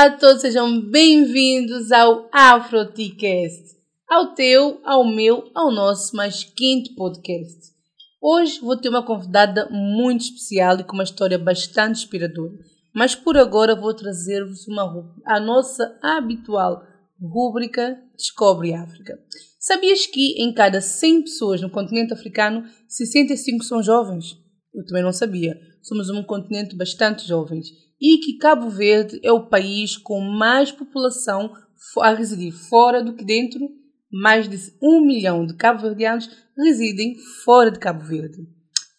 Olá a todos, sejam bem-vindos ao AfroTcast, ao teu, ao meu, ao nosso mais quinto podcast. Hoje vou ter uma convidada muito especial e com uma história bastante inspiradora, mas por agora vou trazer-vos uma a nossa habitual rúbrica Descobre África. Sabias que em cada 100 pessoas no continente africano, 65 são jovens? Eu também não sabia. Somos um continente bastante jovens e que Cabo Verde é o país com mais população a residir fora do que dentro. Mais de um milhão de cabo-verdianos residem fora de Cabo Verde.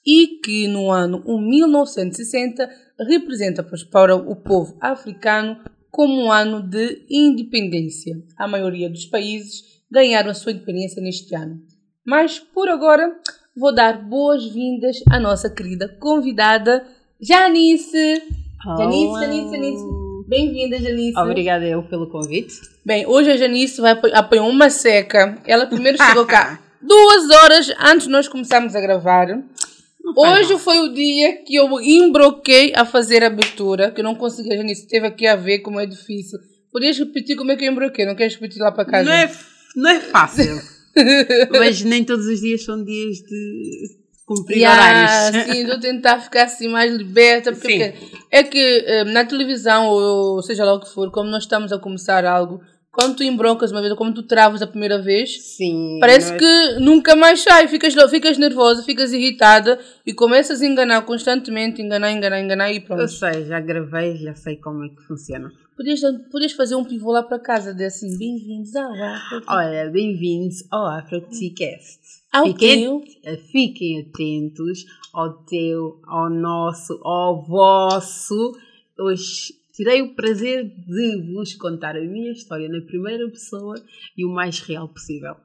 E que no ano 1960 representa para o povo africano como um ano de independência. A maioria dos países ganharam a sua independência neste ano. Mas por agora vou dar boas-vindas à nossa querida convidada Janice. Janice, Janice, Janice. Bem-vinda, Janice. Obrigada eu pelo convite. Bem, hoje a Janice vai apanhar uma seca. Ela primeiro chegou cá duas horas antes de nós começarmos a gravar. Hoje foi o dia que eu embroquei a fazer a abertura, que eu não consegui, a Janice teve aqui a ver como é difícil. Podias repetir como é que eu embroquei, não queres repetir lá para casa? Não é, não é fácil. Mas nem todos os dias são dias de cumprir yeah, horários. Sim, estou a tentar ficar assim mais liberta, porque Sim. é que eh, na televisão, ou seja lá o que for, como nós estamos a começar algo, quando tu embroncas uma vez, ou como tu travas a primeira vez, Sim. parece nós- que nunca mais sai, ficas, ficas nervosa, ficas irritada e começas a enganar constantemente, enganar, enganar, enganar e Eu pronto. sei, já gravei, já sei como é que funciona. Podias, podias fazer um pivô lá para casa, de assim, bem-vindos ao África. Olha, bem-vindos ao AfroTcast. Ao fiquem, teu. fiquem atentos ao teu, ao nosso, ao vosso. Hoje tirei o prazer de vos contar a minha história na primeira pessoa e o mais real possível.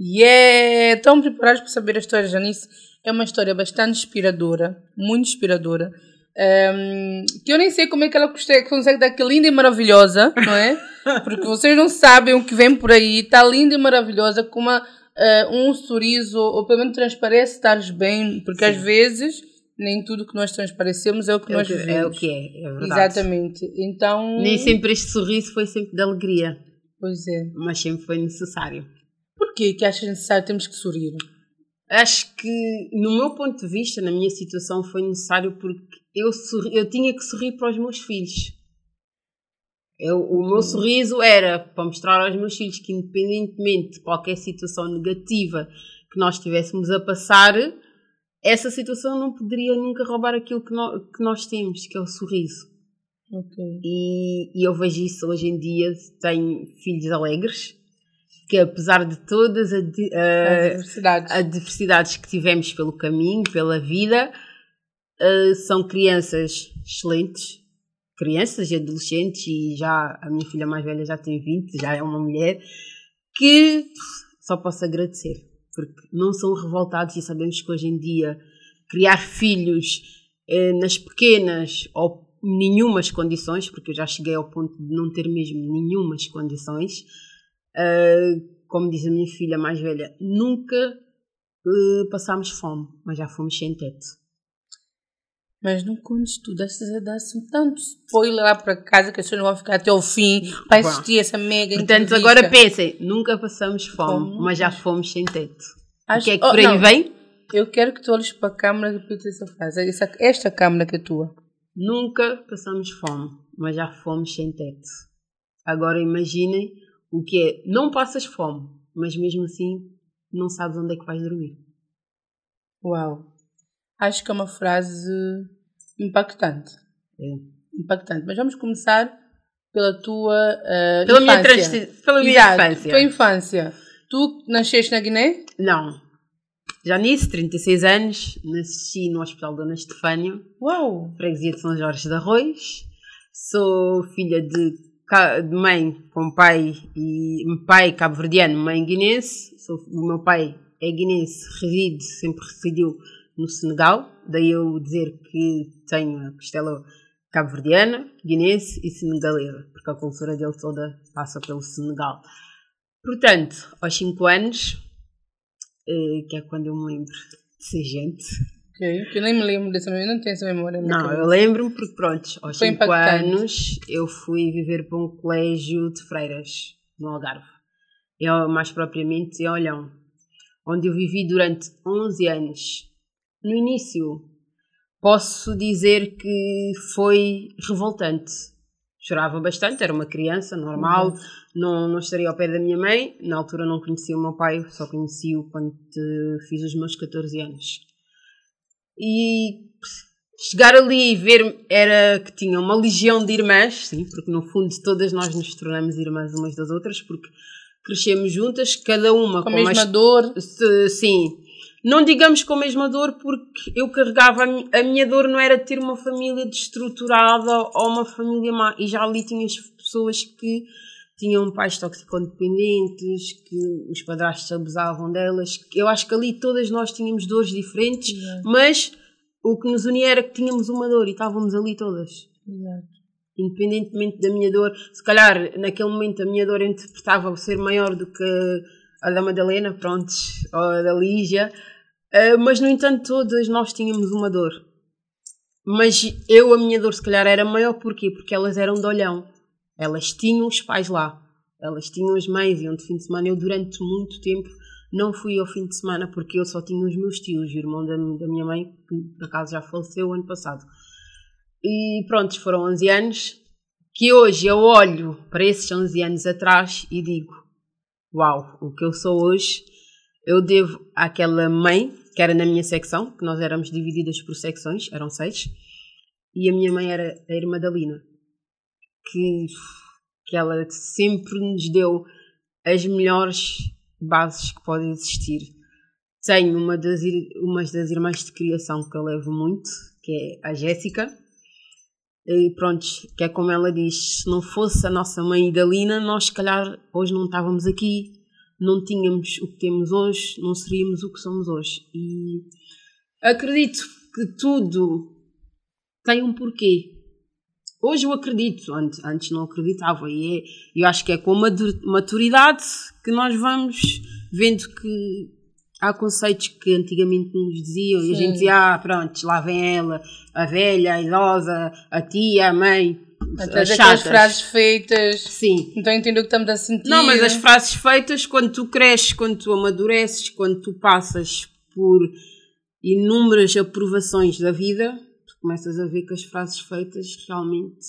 Yeah! Estão preparados para saber a história de Janice? É uma história bastante inspiradora, muito inspiradora. Ehm, que eu nem sei como é que ela consegue, consegue dar aquela linda e maravilhosa, não é? Porque vocês não sabem o que vem por aí. Está linda e maravilhosa, com uma, eh, um sorriso, ou pelo menos transparece estares bem, porque às vezes nem tudo que nós transparecemos é o que É nós que, vivemos. é o que é, é verdade. Exatamente. Então. Nem sempre este sorriso foi sempre de alegria, Pois é. mas sempre foi necessário. Porquê que achas necessário termos que sorrir? Acho que, no meu ponto de vista, na minha situação, foi necessário porque eu, sorri, eu tinha que sorrir para os meus filhos. Eu, o meu sorriso era para mostrar aos meus filhos que, independentemente de qualquer situação negativa que nós estivéssemos a passar, essa situação não poderia nunca roubar aquilo que, nó- que nós temos, que é o sorriso. Ok. E, e eu vejo isso hoje em dia. Tenho filhos alegres que, apesar de todas as di- As a- diversidades. adversidades que tivemos pelo caminho, pela vida, eh, são crianças excelentes, crianças e adolescentes, e já a minha filha mais velha já tem 20, já é uma mulher, que só posso agradecer, porque não são revoltados e sabemos que hoje em dia criar filhos eh, nas pequenas ou nenhumas condições, porque eu já cheguei ao ponto de não ter mesmo nenhumas condições, eh, como diz a minha filha mais velha, nunca eh, passámos fome, mas já fomos sem teto. Mas não contes tudo, estás a dar assim tanto spoiler lá para casa que as pessoas não vão ficar até ao fim para assistir essa mega Portanto, entrevista. agora pensem, nunca passamos fome, Fome. mas já fomos sem teto. Acho- O que é que Oh, por aí vem? Eu quero que tu olhes para a câmera e repitas essa frase. Essa, esta câmera que é tua. Nunca passamos fome, mas já fomos sem teto. Agora imaginem o que é, não passas fome, mas mesmo assim não sabes onde é que vais dormir. Uau. Acho que é uma frase impactante. É. Impactante. Mas vamos começar pela tua eh, Pela minha, infância. transi- pela minha Exato, infância. Tua infância. Tu nasceste na Guiné? Não. Já nisso, 36 anos, nasci no Hospital Dona Estefânia, Uau. freguesia de São Jorge de Arroz. Sou filha de, de mãe com pai e pai cabo-verdiano, mãe guinense. Sou, o meu pai é guinense, reside, sempre residiu no Senegal. Daí eu dizer que tenho a costela cabo-verdiana, guinense e senegalesa, porque a cultura dele toda passa pelo Senegal. Portanto, aos 5 anos, eh, que é quando eu me lembro de ser gente, Ok. Ok, que eu nem me lembro dessa memória, não tenho essa memória. Não, cabeça. eu lembro-me porque, pronto, aos Foi 5 impactante. anos eu fui viver para um colégio de freiras, no Algarve. Eu, mais propriamente em Olhão, onde eu vivi durante 11 anos. No início, posso dizer que foi revoltante. Chorava bastante, era uma criança, normal, Uhum. não, não estaria ao pé da minha mãe. Na altura não conhecia o meu pai, só conheci-o quando fiz os meus 14 anos. E chegar ali e ver era que tinha uma legião de irmãs, sim, porque no fundo todas nós nos tornamos irmãs umas das outras, porque crescemos juntas, cada uma Com com, a mesma mais dor. se- sim. Não digamos com a mesma dor, porque eu carregava a, mi- a minha dor não era ter uma família destruturada ou uma família má. E já ali tinhas pessoas que tinham pais toxicodependentes, que os padrastos abusavam delas. Eu acho que ali todas nós tínhamos dores diferentes, Exato. mas o que nos unia era que tínhamos uma dor e estávamos ali todas Exato. independentemente da minha dor, se calhar naquele momento a minha dor interpretava ser maior do que a da Madalena, pronto, ou a da Lígia, eh, mas no entanto todas nós tínhamos uma dor. Mas eu, a minha dor se calhar era maior porquê? Porque elas eram de olhão, elas tinham os pais lá, elas tinham as mães, iam de fim de semana. Eu durante muito tempo não fui ao fim de semana porque eu só tinha os meus tios, o irmão da, da minha mãe, que por acaso já faleceu ano passado. E pronto, foram 11 anos que hoje eu olho para esses 11 anos atrás e digo: Uau, o que eu sou hoje, eu devo àquela mãe que era na minha secção, que nós éramos divididas por secções, eram seis, e a minha mãe era a irmã da Lina, que, que ela sempre nos deu as melhores bases que podem existir. Tenho uma das, umas das irmãs de criação que eu levo muito, que é a Jéssica, e pronto, que é como ela diz, se não fosse a nossa mãe Idalina, nós se calhar hoje não estávamos aqui, não tínhamos o que temos hoje, não seríamos o que somos hoje. E acredito que tudo tem um porquê. Hoje eu acredito, antes, antes não acreditava, e é, eu acho que é com a maturidade que nós vamos vendo que há conceitos que antigamente nos diziam, e a Sim. gente dizia, ah, pronto, lá vem ela, a velha, a idosa, a tia, a mãe, Até as aquelas chatas. frases feitas. Sim. Então entendo o que estamos a sentir. Não, mas as frases feitas, quando tu cresces, quando tu amadureces, quando tu passas por inúmeras aprovações da vida, tu começas a ver que as frases feitas realmente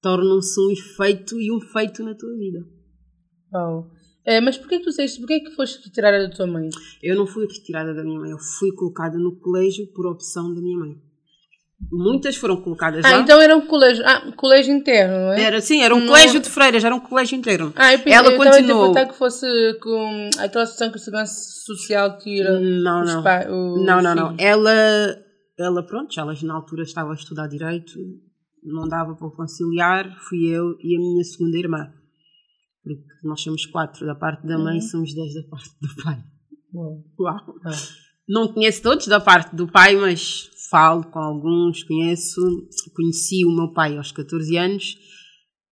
tornam-se um efeito e um feito na tua vida. Uau. É, mas porquê que tu disseste, porquê que foste retirada da tua mãe? Eu não fui retirada da minha mãe, eu fui colocada no colégio por opção da minha mãe. Muitas foram colocadas Ah, lá. então era um colégio, ah, colégio interno, não é? Era, sim, era um Não- colégio de freiras, era um colégio inteiro. Ah, eu pensei, Ela eu continuou. interpretar que fosse com aquela situação que a Segurança Social tira Não, os não. pais. Não, não, não. Ela, ela, pronto, ela na altura estava a estudar Direito, não dava para conciliar, fui eu e a minha segunda irmã. Porque nós somos quatro da parte da mãe, Uhum. somos dez da parte do pai. Uau. Uau! Ah. Não conheço todos da parte do pai, mas falo com alguns, conheço. Conheci o meu pai aos 14 anos,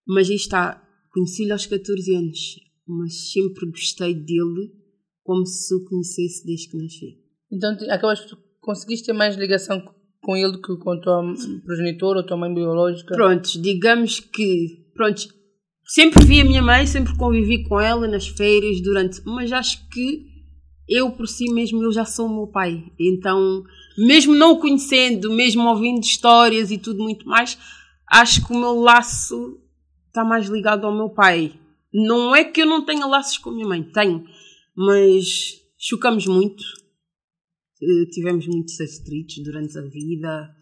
mas aí está, conheci-lhe aos 14 anos, mas sempre gostei dele como se o conhecesse desde que nasci. Então acabas conseguiste ter mais ligação com ele do que com a tua progenitor ou tua mãe biológica? Prontos, digamos que, prontos, sempre vi a minha mãe, sempre convivi com ela nas férias durante, mas acho que eu por si mesmo eu já sou o meu pai. Então, mesmo não o conhecendo, mesmo ouvindo histórias e tudo muito mais, acho que o meu laço está mais ligado ao meu pai. Não é que eu não tenha laços com a minha mãe, tenho, mas chocamos muito. Eh, Tivemos muitos atritos durante a vida.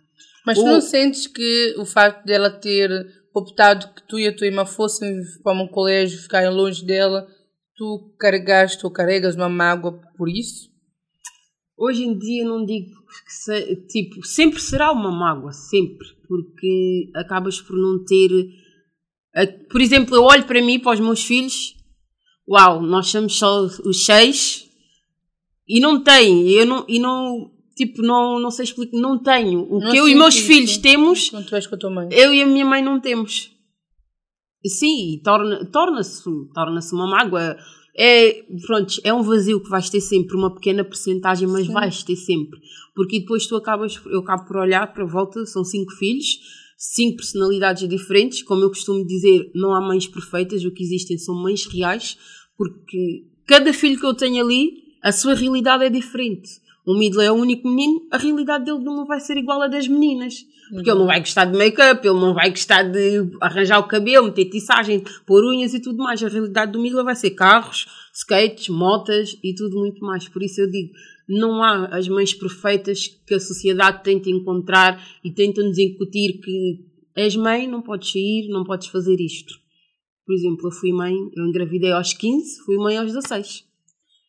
Mas tu não sentes que o facto dela ter optado que tu e a tua irmã fossem para um colégio, ficarem longe dela, tu carregaste ou carregas uma mágoa por isso? Hoje em dia não digo que se- tipo, sempre será uma mágoa, sempre, porque acabas por não ter. Por exemplo, eu olho para mim e para os meus filhos, uau, nós somos só os seis e não tem, eu não, e não, tipo, não, não sei explicar, não tenho. O Não que eu e meus filhos temos, Quando tu és com a tua mãe? eu e a minha mãe não temos. Sim, torna- torna-se torna uma mágoa. É, pronto, é um vazio que vais ter sempre, uma pequena porcentagem, mas Sim. vais ter sempre. Porque depois tu acabas, eu acabo por olhar para a volta, são cinco filhos, cinco personalidades diferentes, como eu costumo dizer, não há mães perfeitas, o que existem são mães reais, porque cada filho que eu tenho ali, a sua realidade é diferente. O Midley é o único menino, a realidade dele não vai ser igual à das meninas. Porque ele não vai gostar de make-up, ele não vai gostar de arranjar o cabelo, meter tiçagem, pôr unhas e tudo mais. A realidade do Midley vai ser carros, skates, motas e tudo muito mais. Por isso eu digo, não há as mães perfeitas que a sociedade tenta encontrar e tenta nos incutir que és mãe, não podes sair, não podes fazer isto. Por exemplo, eu fui mãe, eu engravidei aos 15, fui mãe aos 16.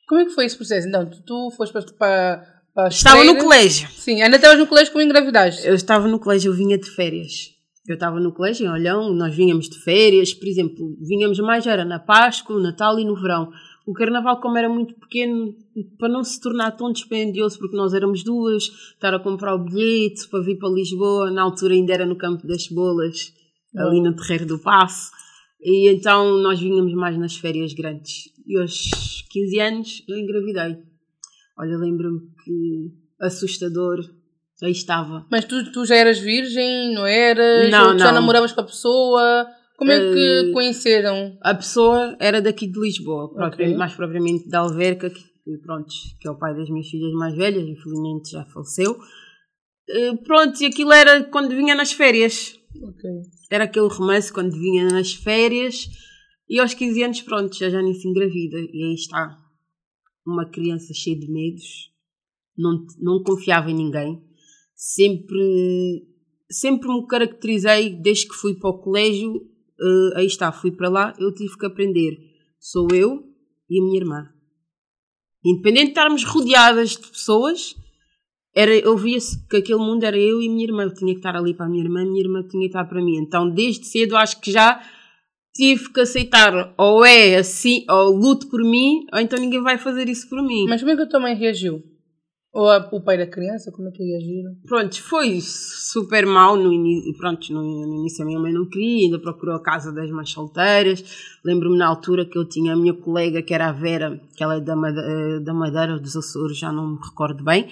Como é que foi esse processo? Então, tu, tu foste para, para Estava no colégio. Sim, ainda estavas no colégio como engravidaste. Eu estava no colégio, eu vinha de férias. Eu estava no colégio em Olhão, nós vinhamos de férias, por exemplo, vinhamos mais, era na Páscoa, no Natal e no verão. O carnaval, como era muito pequeno, para não se tornar tão dispendioso, porque nós éramos duas, estar a comprar o bilhete para vir para Lisboa, na altura ainda era no Campo das Cebolas, ali no Terreiro do Passo. E então nós vinhamos mais nas férias grandes. E aos 15 anos eu engravidei. Olha, lembro-me que assustador, aí estava. Mas tu, tu já eras virgem, não eras? Não, não. Já namoravas com a pessoa? Como é que uh, conheceram? A pessoa era daqui de Lisboa, okay. mais propriamente de Alverca, que, pronto, que é o pai das minhas filhas mais velhas, infelizmente já faleceu. Uh, pronto, e aquilo era quando vinha nas férias. Okay. Era aquele romance quando vinha nas férias e aos 15 anos, pronto, já já nem se engravida. E aí está uma criança cheia de medos, não, não confiava em ninguém, sempre, sempre me caracterizei desde que fui para o colégio. Uh, aí está, fui para lá, eu tive que aprender. Sou eu e a minha irmã. Independente de estarmos rodeadas de pessoas, era, eu via-se que aquele mundo era eu e minha irmã. Eu tinha que estar ali para a minha irmã, minha irmã tinha que estar para mim. Então, desde cedo, acho que já tive que aceitar ou é assim, ou luto por mim, ou então ninguém vai fazer isso por mim. Mas como é que a tua mãe reagiu? Ou a, o pai da criança, como é que reagiram? Pronto, foi super mal no início. Pronto, no, no, início a minha mãe não queria, ainda procurou a casa das mães solteiras. Lembro-me na altura que eu tinha a minha colega, que era a Vera, que ela é da Madeira, da Madeira dos Açores, já não me recordo bem,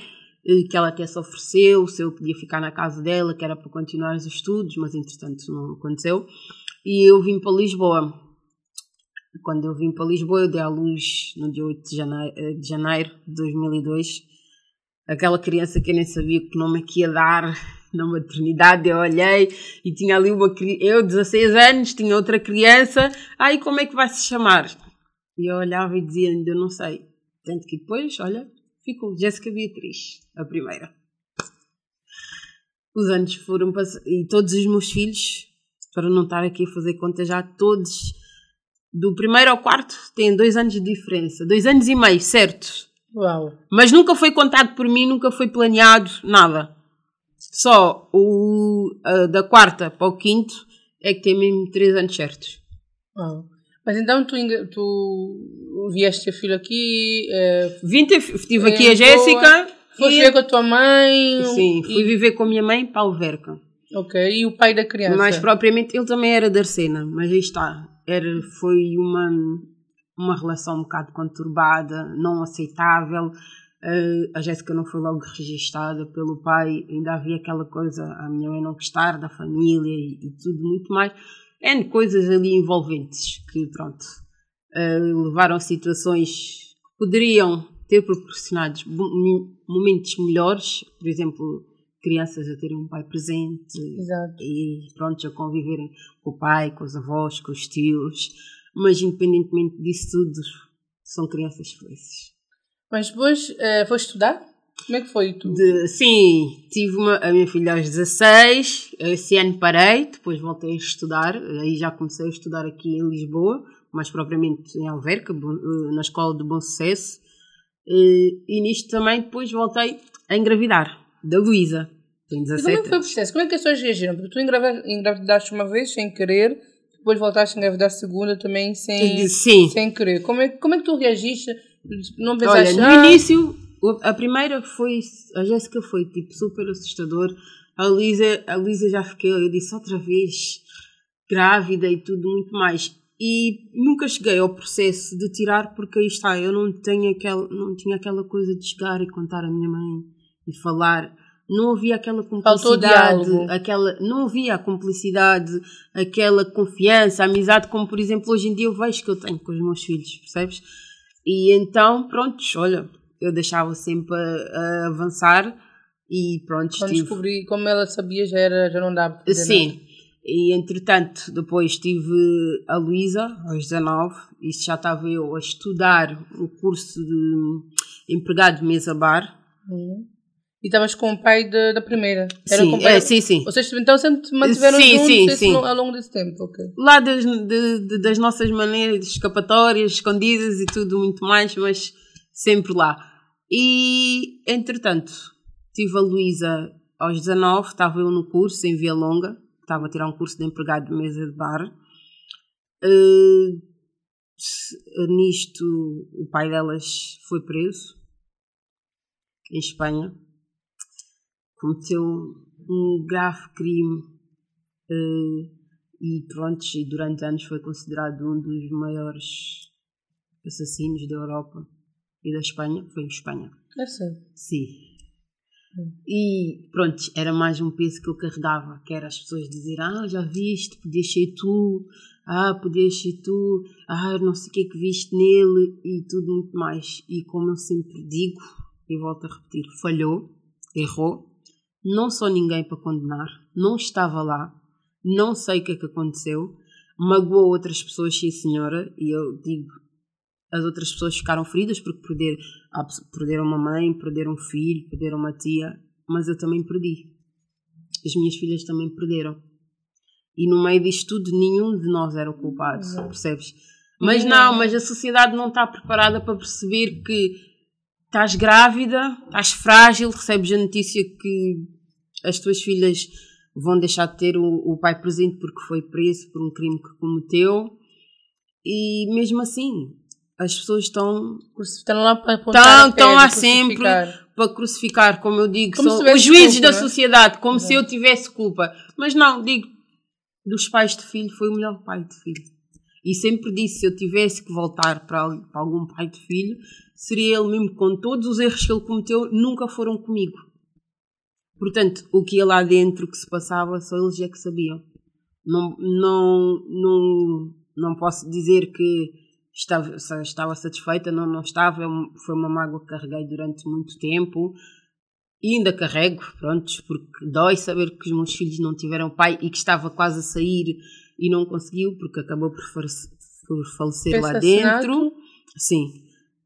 que ela até se ofereceu se eu podia ficar na casa dela, que era para continuar os estudos, mas entretanto não aconteceu e eu vim para Lisboa. Quando eu vim para Lisboa, eu dei à luz no dia 8 de janeiro eh, de, janeiro de 2002. Aquela criança que eu nem sabia que nome é que ia dar na maternidade, eu olhei e tinha ali uma eu, 16 anos, tinha outra criança. Aí como é que vai se chamar? E eu olhava e dizia, ainda não sei. Tanto que depois, olha, ficou Jéssica Beatriz, a primeira. Os anos foram e todos os meus filhos para não estar aqui a fazer conta já todos do primeiro ao quarto têm dois anos de diferença, dois anos e meio, certo? Uau. Mas nunca foi contado por mim, nunca foi planeado, nada. Só o uh, da quarta para o quinto é que tem mesmo três anos certos. Uau. Mas então tu, tu vieste ter filho aqui? É, Vim ter, tive aqui a Jéssica. Foste viver com a tua mãe? Sim, fui e... viver com a minha mãe para Alverca. Ok, e o pai da criança? Mais propriamente, ele também era da Arcena, mas aí está. Era, foi uma, uma relação um bocado conturbada, não aceitável. Uh, a Jéssica não foi logo registada pelo pai, ainda havia aquela coisa, a minha mãe não gostar da família e, e tudo muito mais. N coisas ali envolventes que, pronto, uh, levaram a situações que poderiam ter proporcionado momentos melhores, por exemplo, crianças a terem um pai presente Exato. e pronto, a conviverem com o pai, com os avós, com os tios, mas independentemente disso tudo, são crianças felizes. Mas depois uh, foste estudar? Como é que foi tu? De, sim, tive uma, a minha filha aos 16, esse ano parei, depois voltei a estudar, aí já comecei a estudar aqui em Lisboa, mais propriamente em Alverca, eh, na Escola de Bom Sucesso, e, e nisto também depois voltei a engravidar, da Luísa. Tem 17 como é que foi o processo? Como é que as pessoas reagiram? Porque tu engravidaste uma vez sem querer, depois voltaste a engravidar a segunda também sem, Sim. sem querer. Como é, como é que tu reagiste? Não pensaste, Olha, no ah, início, a primeira foi, a Jéssica foi tipo super assustador. A Lisa, a Lisa já fiquei, eu disse outra vez, grávida e tudo muito mais. e nunca cheguei ao processo de tirar porque aí está, eu não tenho aquela, não tinha aquela coisa de chegar e contar à minha mãe e falar. Não havia aquela cumplicidade, aquela, não havia a cumplicidade, aquela confiança, amizade, como por exemplo hoje em dia eu vejo que eu tenho com os meus filhos, percebes? E então, pronto, olha, eu deixava sempre a, a avançar e pronto. Quando estive... descobri, como ela sabia, já, era, já não dava para Sim, nada. E entretanto, depois tive a Luísa, aos 19, e já estava eu a estudar o curso de empregado de mesa bar. E estavas com o pai de, da primeira? Era sim, é, sim, sim. Vocês então sempre mantiveram sim, juntos sim, sim. ao longo desse tempo? Okay. Lá das, de, das nossas maneiras, escapatórias, escondidas e tudo muito mais, mas sempre lá. E, entretanto, tive a Luísa aos 19, estava eu no curso em Via Longa, estava a tirar um curso de empregado de mesa de bar. Uh, nisto, o pai delas foi preso em Espanha. Cometeu um grave crime uh, e pronto, e durante anos foi considerado um dos maiores assassinos da Europa e da Espanha. Foi em Espanha. É sim. Sim. E pronto, era mais um peso que eu carregava, que era as pessoas dizer, ah, já viste, podias ser tu, ah, podias ser tu, ah, não sei o que é que viste nele e tudo muito mais. E como eu sempre digo, e volto a repetir, falhou, errou, não sou ninguém para condenar, não estava lá, não sei o que é que aconteceu, magoou outras pessoas, sim senhora, e eu digo, as outras pessoas ficaram feridas porque perder, perderam uma mãe, perderam um filho, perderam uma tia, mas eu também perdi. As minhas filhas também perderam. E no meio disto tudo, nenhum de nós era o culpado, uhum. percebes? Mas não, mas a sociedade não está preparada para perceber que estás grávida, estás frágil, recebes a notícia que as tuas filhas vão deixar de ter o, o pai presente porque foi preso por um crime que cometeu. E mesmo assim, as pessoas estão estão lá para apontar estão, lá sempre para crucificar, como eu digo, como são os juízes culpa, da né? sociedade, como se eu tivesse culpa. Mas não, digo, dos pais de filho foi o melhor pai de filho. E sempre disse, se eu tivesse que voltar para, para algum pai de filho, seria ele mesmo com todos os erros que ele cometeu, nunca foram comigo. Portanto, o que ia lá dentro que se passava, só eles é que sabiam. Não, não, não, não posso dizer que estava, estava satisfeita, não, não estava, é foi uma mágoa que carreguei durante muito tempo e ainda carrego, pronto, porque dói saber que os meus filhos não tiveram pai e que estava quase a sair e não conseguiu porque acabou por, por falecer lá dentro. Sim,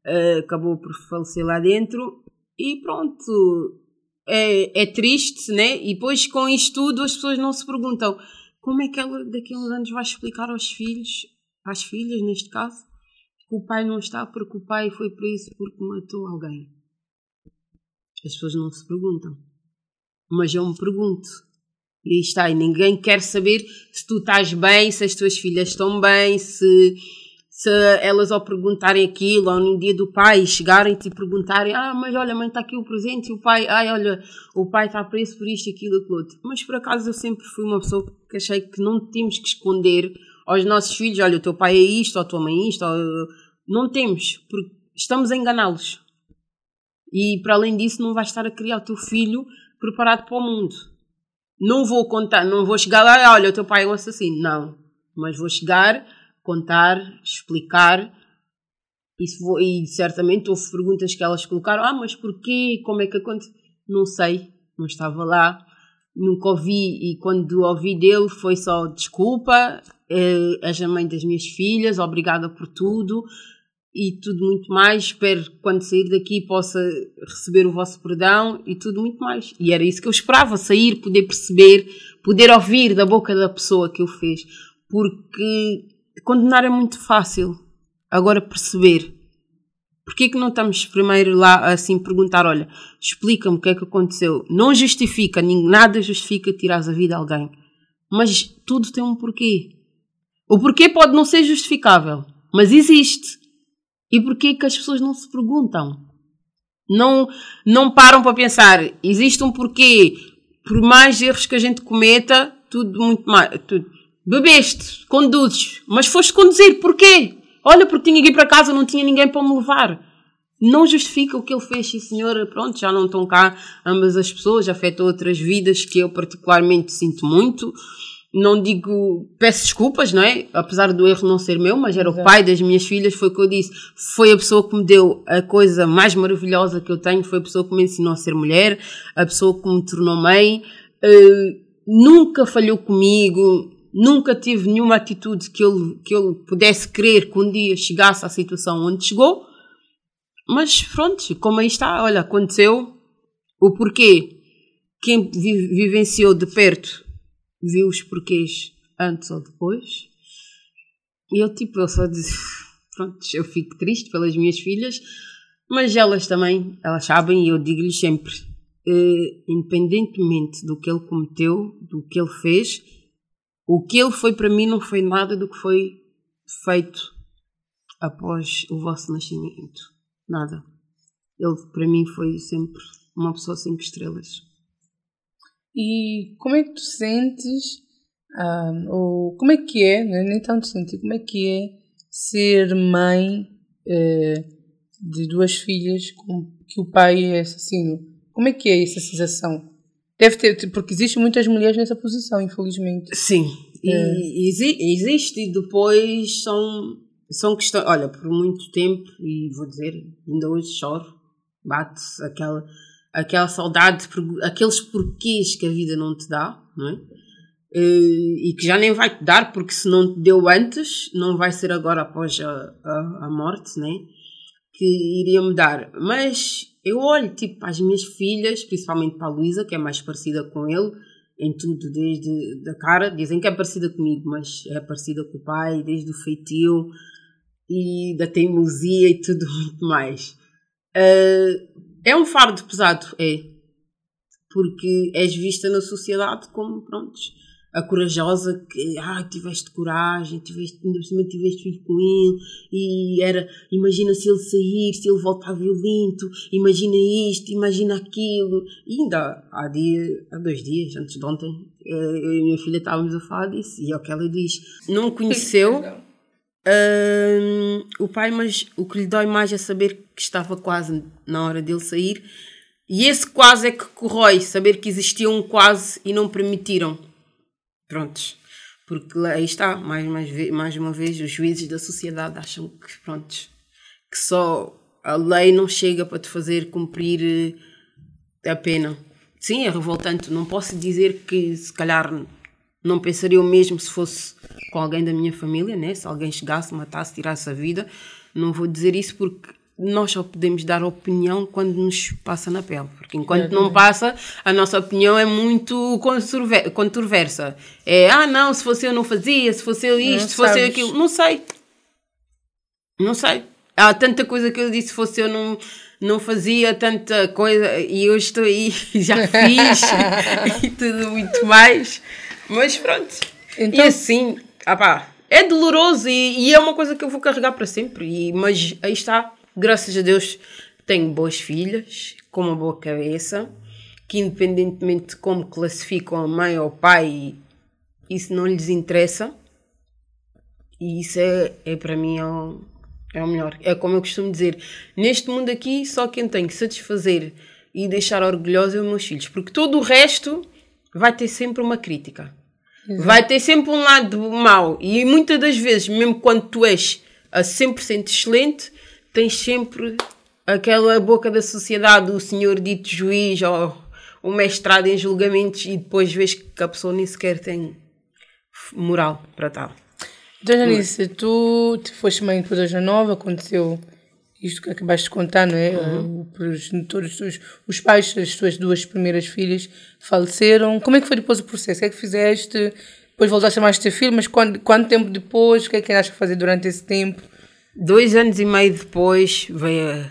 uh, acabou por falecer lá dentro e pronto, é, é triste, né? E depois com isto tudo as pessoas não se perguntam como é que ela daqui a uns anos vai explicar aos filhos, às filhas neste caso, que o pai não está porque o pai foi preso porque matou alguém. As pessoas não se perguntam. Mas eu me pergunto. E aí está, e ninguém quer saber se tu estás bem, se as tuas filhas estão bem, se, se elas ao perguntarem aquilo, ou no dia do pai, chegarem-te e perguntarem: Ah, mas olha, mãe, está aqui o presente, e o pai, ai, olha, o pai está preso por isto, aquilo, aquilo outro. Mas por acaso eu sempre fui uma pessoa que achei que não temos que esconder aos nossos filhos: olha, o teu pai é isto, ou a tua mãe é isto, ou não temos, porque estamos a enganá-los. E para além disso, não vais estar a criar o teu filho preparado para o mundo. Não vou contar, não vou chegar lá, olha, o teu pai é um assassino. Não. Mas vou chegar, contar, explicar. E, e certamente houve perguntas que elas colocaram: ah, mas porquê? Como é que aconteceu? Não sei, não estava lá, nunca ouvi. E quando ouvi dele, foi só desculpa, eh, és a mãe das minhas filhas, obrigada por tudo e tudo muito mais. Espero que quando sair daqui possa receber o vosso perdão e tudo muito mais. E era isso que eu esperava, sair, poder perceber, poder ouvir da boca da pessoa que o fez. Porque condenar é muito fácil. Agora perceber. Porquê que não estamos primeiro lá assim perguntar, olha, explica-me o que é que aconteceu. Não justifica, nada justifica tirar a vida a alguém. Mas tudo tem um porquê. O porquê pode não ser justificável, mas existe. E porquê que as pessoas não se perguntam? Não, não param para pensar, existe um porquê, por mais erros que a gente cometa, tudo muito mais, tudo, bebeste, conduzes, mas foste conduzir, porquê? Olha, porque tinha que ir para casa, não tinha ninguém para me levar. Não justifica o que ele fez, senhora, pronto, já não estão cá ambas as pessoas, afetou outras vidas que eu particularmente sinto muito. Não digo, peço desculpas, não é? Apesar do erro não ser meu, mas era Exato. o pai das minhas filhas, foi o que eu disse. Foi a pessoa que me deu a coisa mais maravilhosa que eu tenho, foi a pessoa que me ensinou a ser mulher, a pessoa que me tornou mãe. Uh, nunca falhou comigo, nunca tive nenhuma atitude que ele, que ele pudesse crer que um dia chegasse à situação onde chegou. Mas pronto, como aí está, olha, aconteceu o porquê. Quem vivenciou de perto viu os porquês antes ou depois. E eu, tipo, eu só disse, pronto, eu fico triste pelas minhas filhas, mas elas também, elas sabem e eu digo-lhes sempre, eh, independentemente do que ele cometeu, do que ele fez, o que ele foi para mim não foi nada do que foi feito após o vosso nascimento. Nada. Ele para mim foi sempre uma pessoa cinco estrelas. E como é que tu sentes, um, ou como é que é, né? nem tanto sentir, como é que é ser mãe uh, de duas filhas com que o pai é assassino? Como é que é essa sensação? Deve ter, porque existem muitas mulheres nessa posição, infelizmente. Sim, é. e, existe, e depois são, são questões. Olha, por muito tempo, e vou dizer, ainda hoje choro, bate aquela, aquela saudade, aqueles porquês que a vida não te dá, não é? Eh, e que já nem vai te dar, porque se não te deu antes, não vai ser agora após a, a, a morte, né? Que iria me dar. Mas eu olho tipo para as minhas filhas, principalmente para a Luísa, que é mais parecida com ele, em tudo, desde da cara, dizem que é parecida comigo, mas é parecida com o pai, desde o feitio e da teimosia e tudo muito mais. Uh, é um fardo pesado, é. Porque és vista na sociedade como, prontos, a corajosa que, ah, tiveste coragem, tiveste, ainda por cima tiveste filho com ele, e era, imagina se ele sair, se ele voltar violento, imagina isto, imagina aquilo. E ainda há, dia, há dois dias, antes de ontem, eh, eu e a minha filha estávamos a falar disso, e é o que ela diz. Não conheceu o pai, mas o que lhe dói mais é saber que estava quase na hora dele sair. E esse quase é que corrói, saber que existia um quase e não permitiram Prontos. Porque aí está, mais, mais, mais uma vez, os juízes da sociedade acham que, prontos, que só a lei não chega para te fazer cumprir eh, a pena. Sim, é revoltante. Não posso dizer que se calhar não pensaria o mesmo se fosse com alguém da minha família, né? Se alguém chegasse, matasse, tirasse a vida. Não vou dizer isso porque nós só podemos dar opinião quando nos passa na pele, porque enquanto não passa, a nossa opinião é muito controversa. É, ah, não, se fosse eu não fazia, se fosse eu isto, não se fosse sabes. eu aquilo. Não sei. Não sei. Há tanta coisa que eu disse, se fosse eu não, não fazia tanta coisa e eu estou aí, já fiz e tudo muito mais. Mas pronto. Então, e assim, ah pá, é doloroso e, e, é uma coisa que eu vou carregar para sempre. E, mas aí está Graças a Deus tenho boas filhas, com uma boa cabeça, que independentemente de como classificam a mãe ou o pai, isso não lhes interessa. E isso é, é para mim é o, é o melhor. É como eu costumo dizer, neste mundo aqui só quem tem que satisfazer e deixar orgulhoso é os meus filhos, porque todo o resto vai ter sempre uma crítica. Exato. Vai ter sempre um lado mau. E muitas das vezes, mesmo quando tu és a 100% excelente, tens sempre aquela boca da sociedade, o senhor dito juiz ou o mestrado em julgamentos e depois vês que a pessoa nem sequer tem moral para tal. Então, Janice, tu, tu foste mãe depois da nova, aconteceu isto que acabaste de contar, não é? Uhum. Os, todos os, os pais das tuas duas primeiras filhas faleceram. Como é que foi depois o processo? O que é que fizeste? Depois voltaste a mais ter filho, mas quando, quanto tempo depois? O que é que andaste a fazer durante esse tempo? Dois anos e meio depois veio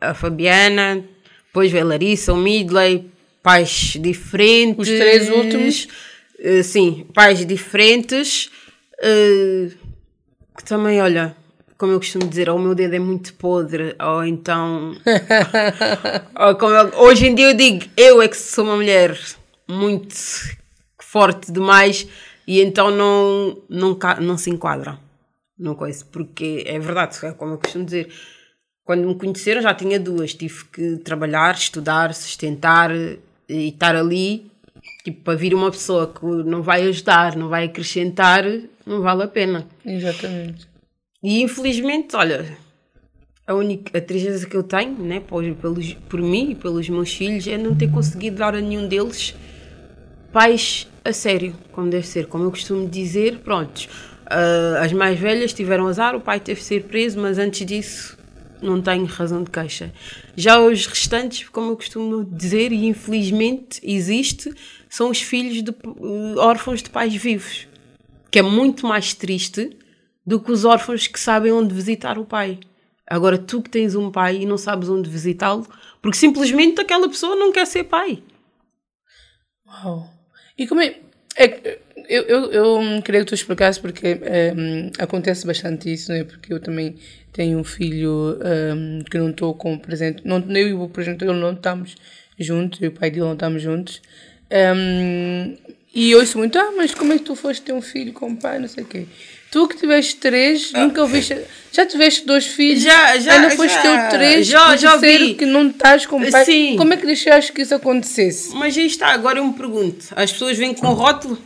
a, Fabiana, depois veio a Larissa, o Midley, pais diferentes. Os três últimos? Uh, sim, pais diferentes. Uh, que também, olha, como eu costumo dizer, ou o meu dedo é muito podre, ou então. ou eu, hoje em dia eu digo, eu é que sou uma mulher muito forte demais e então não, não, não se enquadra. Não coisa, porque é verdade, é como eu costumo dizer. Quando me conheceram já tinha duas, tive que trabalhar, estudar, sustentar e estar ali. Tipo, para vir uma pessoa que não vai ajudar, não vai acrescentar, não vale a pena. Exatamente. E infelizmente, olha, a única a tristeza que eu tenho, né, por, pelos, por mim e pelos meus filhos, é não ter conseguido dar a nenhum deles pais a sério, como deve ser. Como eu costumo dizer, prontos, ah, as mais velhas tiveram azar, o pai teve de ser preso, mas antes disso não tenho razão de queixa. Já os restantes, como eu costumo dizer, e infelizmente existe, são os filhos de eh, órfãos de pais vivos, que é muito mais triste do que os órfãos que sabem onde visitar o pai. Agora, tu que tens um pai e não sabes onde visitá-lo, porque simplesmente aquela pessoa não quer ser pai. Uau. E como é. é eu, eu, eu queria que tu explicasse porque hum, acontece bastante isso, né? Porque eu também tenho um filho hum, que não estou com presente. Não, eu e o presente dele não estamos juntos, eu e o pai dele não estamos juntos. Hum, e ouço muito, ah, mas como é que tu foste ter um filho com um pai, não sei o quê. Tu que tiveste três, nunca ouviste. Já tiveste dois filhos, Já- já- ainda foste já. ter três, Já- o já vi. que não estás com pai. Sim. Como é que deixaste que isso acontecesse? Mas aí está, agora eu me pergunto: as pessoas vêm com rótulo?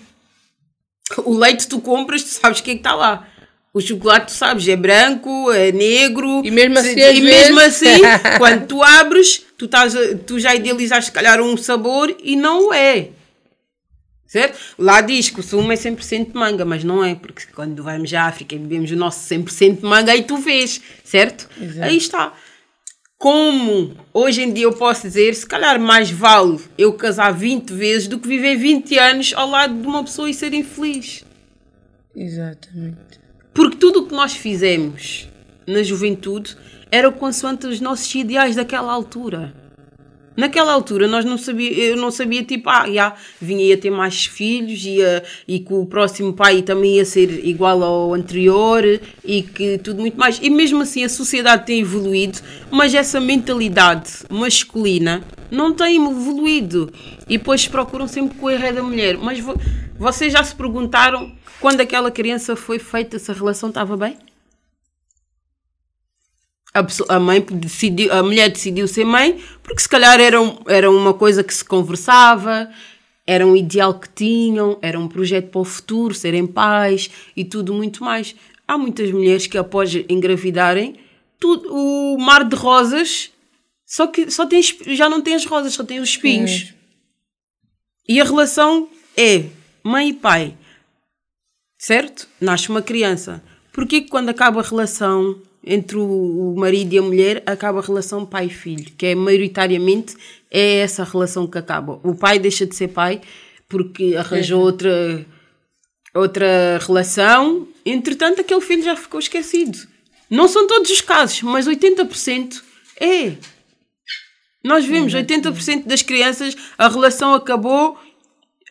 O leite tu compras, tu sabes o que é que está lá. O chocolate, tu sabes, é branco, é negro. E mesmo assim, e às mesmo assim, quando tu abres, tu, estás tu já idealizaste, se calhar, um sabor e não o é. Certo? Lá diz que o sumo é 100% de manga, mas não é, porque quando vamos à África e bebemos o nosso 100% de manga, aí tu vês, certo? Exato. Aí está. Como hoje em dia eu posso dizer, se calhar mais vale eu casar 20 vezes do que viver 20 anos ao lado de uma pessoa e ser infeliz. Exatamente. Porque tudo o que nós fizemos na juventude era consoante os nossos ideais daquela altura. Naquela altura nós não sabia, eu não sabia tipo, ah, já, vinha ia ter mais filhos ia, e que o próximo pai também ia ser igual ao anterior e que tudo muito mais. E mesmo assim a sociedade tem evoluído, mas essa mentalidade masculina não tem evoluído. E depois procuram sempre é da mulher. Mas vo- vocês já se perguntaram quando aquela criança foi feita se a relação estava bem? A, mãe decidiu, a mulher decidiu ser mãe porque se calhar era, um- era uma coisa que se conversava, era um ideal que tinham, era um projeto para o futuro, serem pais e tudo muito mais. Há muitas mulheres que após engravidarem, tudo, o mar de rosas, só que só tem, já não tem as rosas, só tem os espinhos. E a relação é mãe e pai, certo? Nasce uma criança. Porquê que quando acaba a relação entre o o marido e a mulher, acaba a relação pai e filho? Que é maioritariamente é essa relação que acaba. O pai deixa de ser pai porque arranjou outra, outra relação, entretanto aquele filho já ficou esquecido. Não são todos os casos, mas 80% é. Nós vemos 80% das crianças, a relação acabou,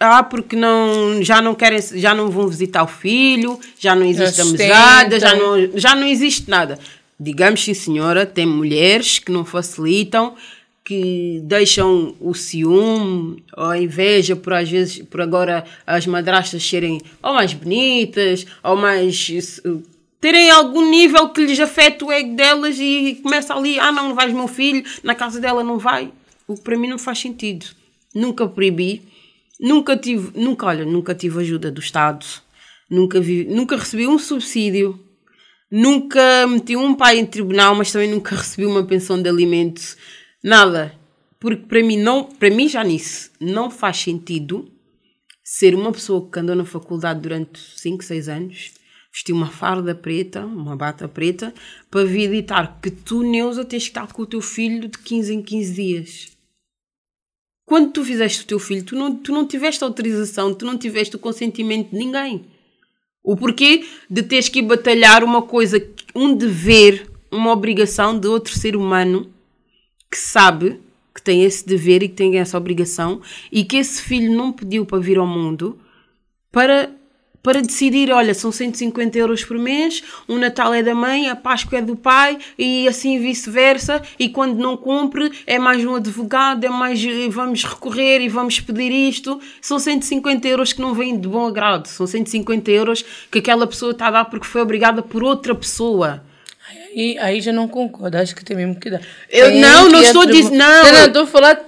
ah, porque não, já não querem, já não vão visitar o filho, já não existe amizade, já não, já não existe nada. Digamos sim, senhora, tem mulheres que não facilitam, que deixam o ciúme ou a inveja por às vezes, por agora as madrastas serem ou mais bonitas, ou mais terem algum nível que lhes afeta o ego delas e começa ali, ah não, não vais meu filho, na casa dela não vai. O que para mim não faz sentido. Nunca proibi, nunca tive, nunca, olha, nunca tive ajuda do Estado, nunca, vi, nunca recebi um subsídio, nunca meti um pai em tribunal, mas também nunca recebi uma pensão de alimentos, nada. Porque para mim, não, para mim já nisso, não faz sentido ser uma pessoa que andou na faculdade durante 5, 6 anos, vestiu uma farda preta, uma bata preta, para vir ditar que tu, Neuza, tens que estar com o teu filho de 15 em 15 dias. Quando tu fizeste o teu filho, tu não, tu não tiveste autorização, tu não tiveste o consentimento de ninguém. O porquê de teres que batalhar uma coisa, um dever, uma obrigação de outro ser humano que sabe que tem esse dever e que tem essa obrigação e que esse filho não pediu para vir ao mundo para para decidir, olha, são 150 euros por mês, o Natal é da mãe, a Páscoa é do pai e assim vice-versa. E quando não cumpre, é mais um advogado, é mais vamos recorrer e vamos pedir isto. São 150 euros que não vêm de bom agrado, são 150 euros que aquela pessoa está a dar porque foi obrigada por outra pessoa. Aí, aí já não concordo, acho que tem mesmo que dar. Eu Tem não, não que estou dizendo- não. Não, estou a falar.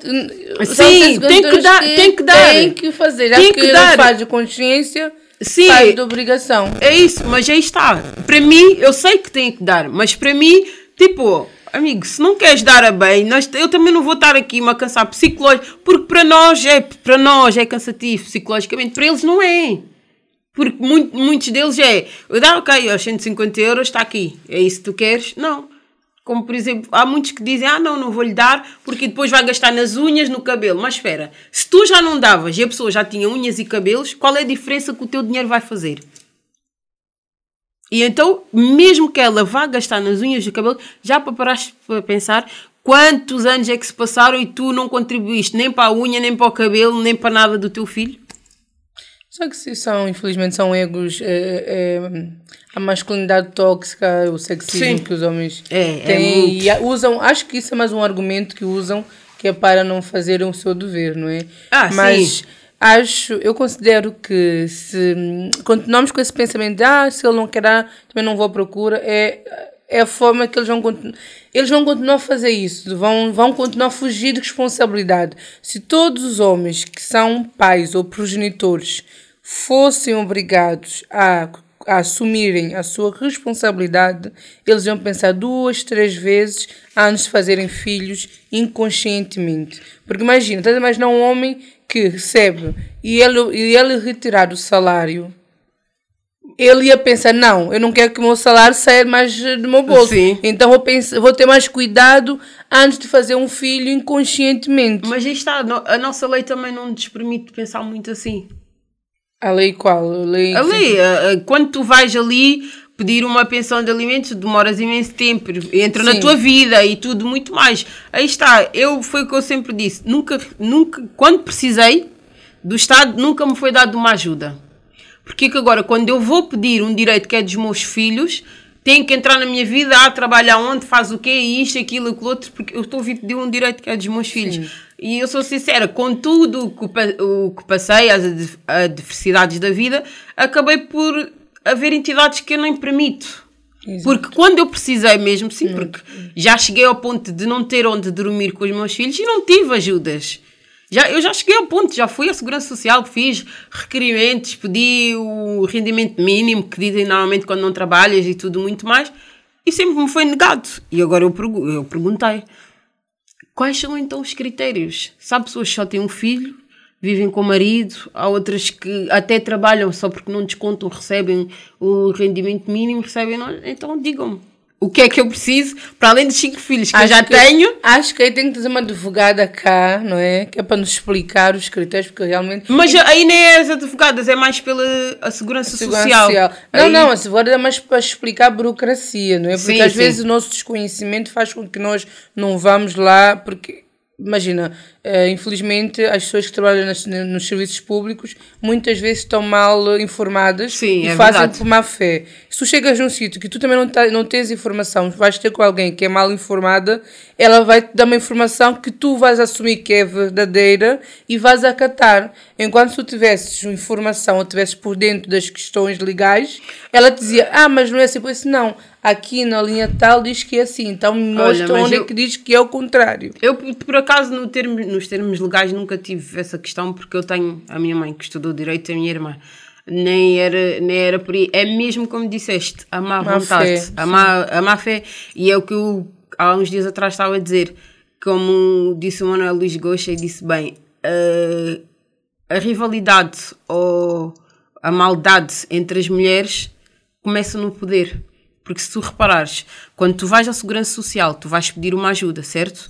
Sim, tem que dar- tem que dar. Tem que fazer, já Tem que, que não dar. faz de consciência, Sim. faz de obrigação. É isso, mas aí está. Para mim, eu sei que tem que dar, mas para mim, tipo, amigo, se não queres dar a bem, nós, eu também não vou estar aqui a cansar psicológico, porque para nós é, para nós é cansativo psicologicamente, para eles não é. Porque muito- muitos deles é, eu dá ok, aos 150 euros está aqui, é isso que tu queres? Não. Como por exemplo, há muitos que dizem, ah não, não vou-lhe dar porque depois vai gastar nas unhas, no cabelo. Mas espera, se tu já não davas e a pessoa já tinha unhas e cabelos, qual é a diferença que o teu dinheiro vai fazer? E então, mesmo que ela vá gastar nas unhas e cabelo, já para paraste para pensar quantos anos é que se passaram e tu não contribuíste nem para a unha, nem para o cabelo, nem para nada do teu filho? Só que são, infelizmente, são egos. É, é, a masculinidade tóxica, o sexismo Sim. que os homens É, é têm. e usam, acho que isso é mais um argumento que usam que é para não fazerem o seu dever, não é? Ah, Mas sim. acho, eu considero que se continuamos com esse pensamento de ah, se ele não quer dar, também não vou à procura, é, é a forma que eles vão continuar. Eles vão continuar a fazer isso, vão, vão continuar a fugir de responsabilidade. Se todos os homens que são pais ou progenitores fossem obrigados a, a assumirem a sua responsabilidade, eles iam pensar duas, três vezes antes de fazerem filhos inconscientemente. Porque imagina, estás a imaginar um homem que recebe e ele, e ele retirar o salário, ele ia pensar, não, eu não quero que o meu salário saia mais do meu bolso. Sim. Então vou, pensar, vou ter mais cuidado antes de fazer um filho inconscientemente. Mas aí está, a nossa lei também não nos permite pensar muito assim. A lei qual? A lei Ali, eh, eh, quando tu vais ali pedir uma pensão de alimentos, demoras imenso tempo, entra na Sim. tua vida e tudo muito mais. Aí está, eu foi o que eu sempre disse, nunca, nunca, quando precisei do Estado, nunca me foi dado uma ajuda. Porque que agora, quando eu vou pedir um direito que é dos meus filhos, tem que entrar na minha vida, ah, trabalha onde, faz o quê, isto, aquilo, aquilo outro, porque eu estou a pedir um direito que é dos meus filhos. E eu sou sincera, com tudo o que, o que passei, as ad- adversidades da vida, acabei por haver entidades que eu nem permito. Exato. Porque quando eu precisei mesmo, sim, porque já cheguei ao ponto de não ter onde dormir com os meus filhos e não tive ajudas. Já, eu já cheguei ao ponto, já fui à Segurança Social, fiz requerimentos, pedi o rendimento mínimo que dizem normalmente quando não trabalhas e tudo muito mais, e sempre me foi negado. E agora eu, pergu- eu perguntei, quais são então os critérios? Se há pessoas que só têm um filho, vivem com o marido, há outras que até trabalham só porque não descontam, recebem o rendimento mínimo, recebem, então digam-me. O que é que eu preciso, para além dos cinco filhos que eu já tenho, Acho que aí tem que trazer uma advogada cá, não é? Que é para nos explicar os critérios, porque realmente. Mas aí nem é as advogadas, é mais pela a segurança, Segurança social. social. Não, Aí- não, a advogada é mais para explicar a burocracia, não é? Porque Sim, às sim. vezes o nosso desconhecimento faz com que nós não vamos lá, porque. Imagina, eh, infelizmente as pessoas que trabalham nas- nos serviços públicos muitas vezes estão mal eh, informadas Sim, e é fazem verdade. por má fé. Se tu chegas num sítio que tu também não, tá, não tens informação, vais ter com alguém que é mal informada, ela vai te dar uma informação que tu vais assumir que é verdadeira e vais acatar. Enquanto se tu tivesses informação ou estivesses por dentro das questões legais, ela te dizia, ah, mas não é assim, pois não, aqui na linha tal diz que é assim, então me mostra onde eu- é que diz que é o contrário. Eu, por acaso, no termo- nos termos legais, nunca tive essa questão, porque eu tenho a minha mãe que estudou Direito e a minha irmã. Nem era, nem era por aí. É mesmo como disseste, a má Má vontade, fé, a, má, a má fé. E é o que eu há uns dias atrás estava a dizer. Como disse o Manuel Luís Goxa e disse bem, eh, a rivalidade ou a maldade entre as mulheres começa no poder. Porque se tu reparares, quando tu vais à Segurança Social, tu vais pedir uma ajuda, certo?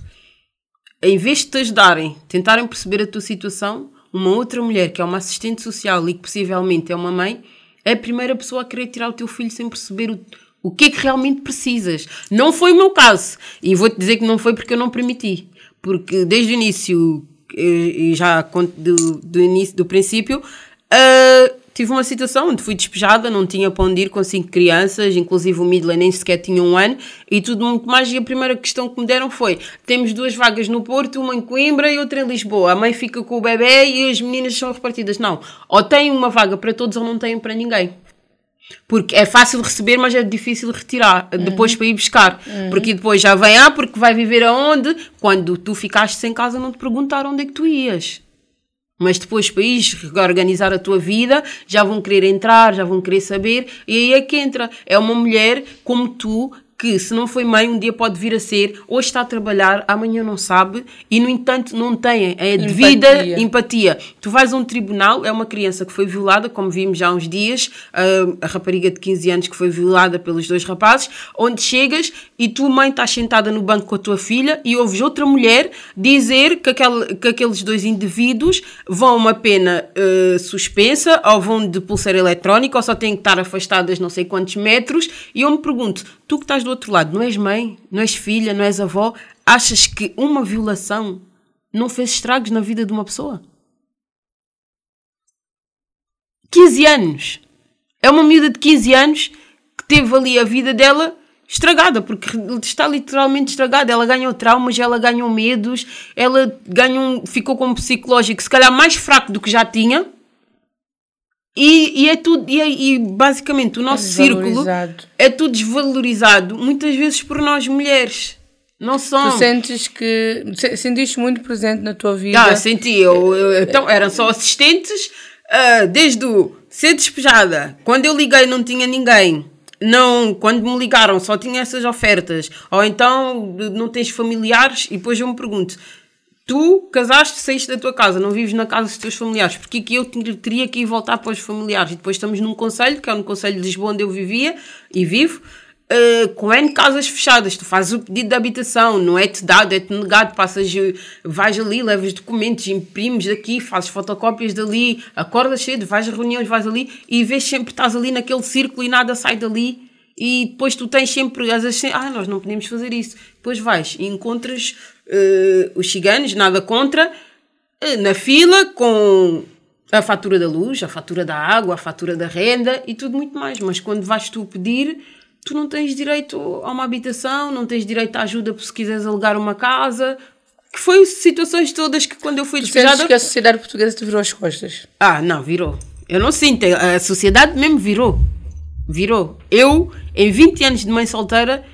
Em vez de te ajudarem, tentarem perceber a tua situação, uma outra mulher, que é uma assistente social e que possivelmente é uma mãe, é a primeira pessoa a querer tirar o teu filho sem perceber o, o que é que realmente precisas. Não foi o meu caso. E vou-te dizer que não foi porque eu não permiti. Porque desde o início, eh, e já do, do início, do princípio, ah, tive uma situação onde fui despejada, não tinha para onde ir com cinco crianças, inclusive o Midland nem sequer tinha um ano, e tudo muito mais. E a primeira questão que me deram foi: temos duas vagas no Porto, uma em Coimbra e outra em Lisboa. A mãe fica com o bebê e as meninas são repartidas. Não, ou têm uma vaga para todos ou não têm para ninguém. Porque é fácil de receber, mas é difícil de retirar, uhum. depois para ir buscar. Uhum. Porque depois já vem, ah, porque vai viver aonde? Quando tu ficaste sem casa, não te perguntaram onde é que tu ias. Mas depois, ir organizar a tua vida, já vão querer entrar, já vão querer saber, e aí é que entra. É uma mulher como tu que, se não foi mãe, um dia pode vir a ser, hoje está a trabalhar, amanhã não sabe e, no entanto, não tem a devida empatia. empatia. Tu vais a um tribunal, é uma criança que foi violada, como vimos já há uns dias, a, a rapariga de 15 anos que foi violada pelos dois rapazes, onde chegas e tu, mãe, estás sentada no banco com a tua filha e ouves outra mulher dizer que, aquele, que aqueles dois indivíduos vão a uma pena uh, suspensa ou vão de pulseira eletrónica ou só têm que estar afastadas não sei quantos metros e eu me pergunto, tu que estás do outro lado, não és mãe, não és filha, não és avó, achas que uma violação não fez estragos na vida de uma pessoa? 15 anos. É uma miúda de 15 anos que teve ali a vida dela estragada, porque está literalmente estragada. Ela ganhou traumas, ela ganhou medos, ela ganhou, ficou com um psicológico se calhar mais fraco do que já tinha e, e é tudo, e, é, e basicamente o nosso círculo é tudo desvalorizado, muitas vezes por nós mulheres. Não são. Tu sentes que. Sentiste muito presente na tua vida? Ah, senti. Eu, eu então, eram só assistentes, uh, desde o ser despejada. Quando eu liguei, não tinha ninguém. Não, quando me ligaram, só tinha essas ofertas. Ou então não tens familiares, e depois eu me pergunto tu casaste, saíste da tua casa, não vives na casa dos teus familiares, porque que eu teria que ir voltar para os familiares? E depois estamos num conselho, que é no conselho de Lisboa onde eu vivia e vivo, uh, com N casas fechadas, tu fazes o pedido de habitação, não é-te dado, é-te negado, passas, vais ali, levas documentos, imprimes daqui, fazes fotocópias dali, acordas cedo, vais a reuniões, vais ali e vês sempre estás ali naquele círculo e nada sai dali e depois tu tens sempre, às vezes, ah, nós não podemos fazer isso. Depois vais e encontras uh, os ciganos, nada contra, uh, na fila com a fatura da luz, a fatura da água, a fatura da renda e tudo muito mais. Mas quando vais tu pedir, tu não tens direito a uma habitação, não tens direito à ajuda se quiseres alugar uma casa. Que foi situações todas que quando eu fui tu despejada... que a sociedade portuguesa te virou as costas? Ah, não, virou. Eu não sinto, a sociedade mesmo virou. Virou. Eu, em 20 anos de mãe solteira,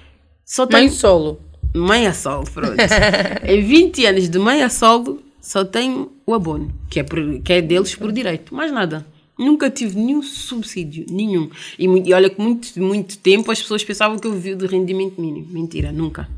só tenho... Mãe solo mãe a solo, pronto. em 20 anos de mãe a solo, só tenho o abono, que é, por, que é deles por direito, mais nada. Nunca tive nenhum subsídio, nenhum. E, e olha que muito, muito tempo as pessoas pensavam que eu vivia de rendimento mínimo. Mentira, nunca.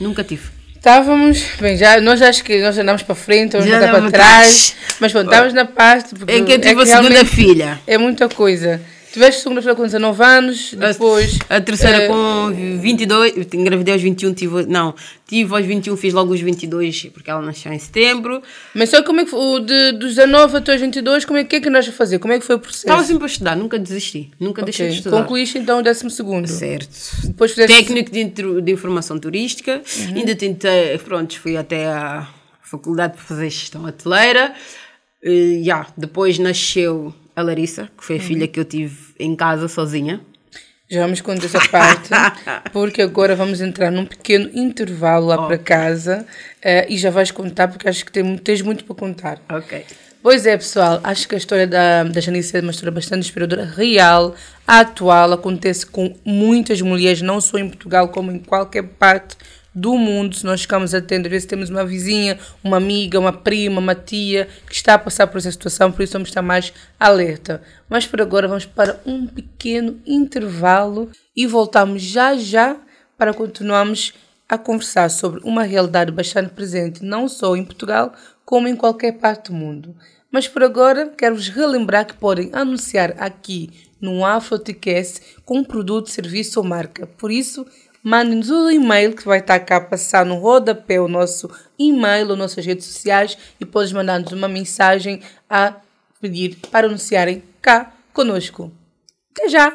Nunca tive. Estávamos, bem, já, nós acho que nós andamos para frente, vamos andar para trás, mas bom, estávamos na pasta. Porque é que eu tive é a segunda filha. É muita coisa. Tiveste segunda-feira com 19 anos, depois. A, a terceira uh, com 22, engravidei aos 21, tive. Não, tive aos 21, fiz logo os 22, porque ela nasceu em setembro. Mas só como é que foi? O de, dos 19 até os 22, como é que é que nós a fazer? Como é que foi o processo? Estava sempre a estudar, nunca desisti, nunca okay. deixei de estudar. Concluíste então o 12 segundo. Certo. Depois fizeste... Técnico de, de informação turística, uhum. ainda tentei, pronto, fui até à faculdade para fazer gestão hoteleira. Uh, yeah, depois nasceu a Larissa, que foi a uhum. filha que eu tive em casa sozinha. Já vamos contar essa parte, porque agora vamos entrar num pequeno intervalo lá oh. para casa uh, e já vais contar, porque acho que tem, tens muito para contar. Ok. Pois é, pessoal, acho que a história da, da Janice é uma história bastante inspiradora, real, atual, acontece com muitas mulheres, não só em Portugal, como em qualquer parte do mundo, se nós ficamos atentos, às vezes temos uma vizinha, uma amiga, uma prima, uma tia que está a passar por essa situação, por isso vamos estar mais alerta. Mas por agora vamos para um pequeno intervalo e voltamos já já para continuarmos a conversar sobre uma realidade bastante presente não só em Portugal, como em qualquer parte do mundo. Mas por agora quero-vos relembrar que podem anunciar aqui no AfroTcast com um produto, serviço ou marca. Por isso, mande-nos o e-mail que vai estar cá a passar no rodapé o nosso e-mail ou nossas redes sociais e podes mandar-nos uma mensagem a pedir para anunciarem cá conosco. Até já!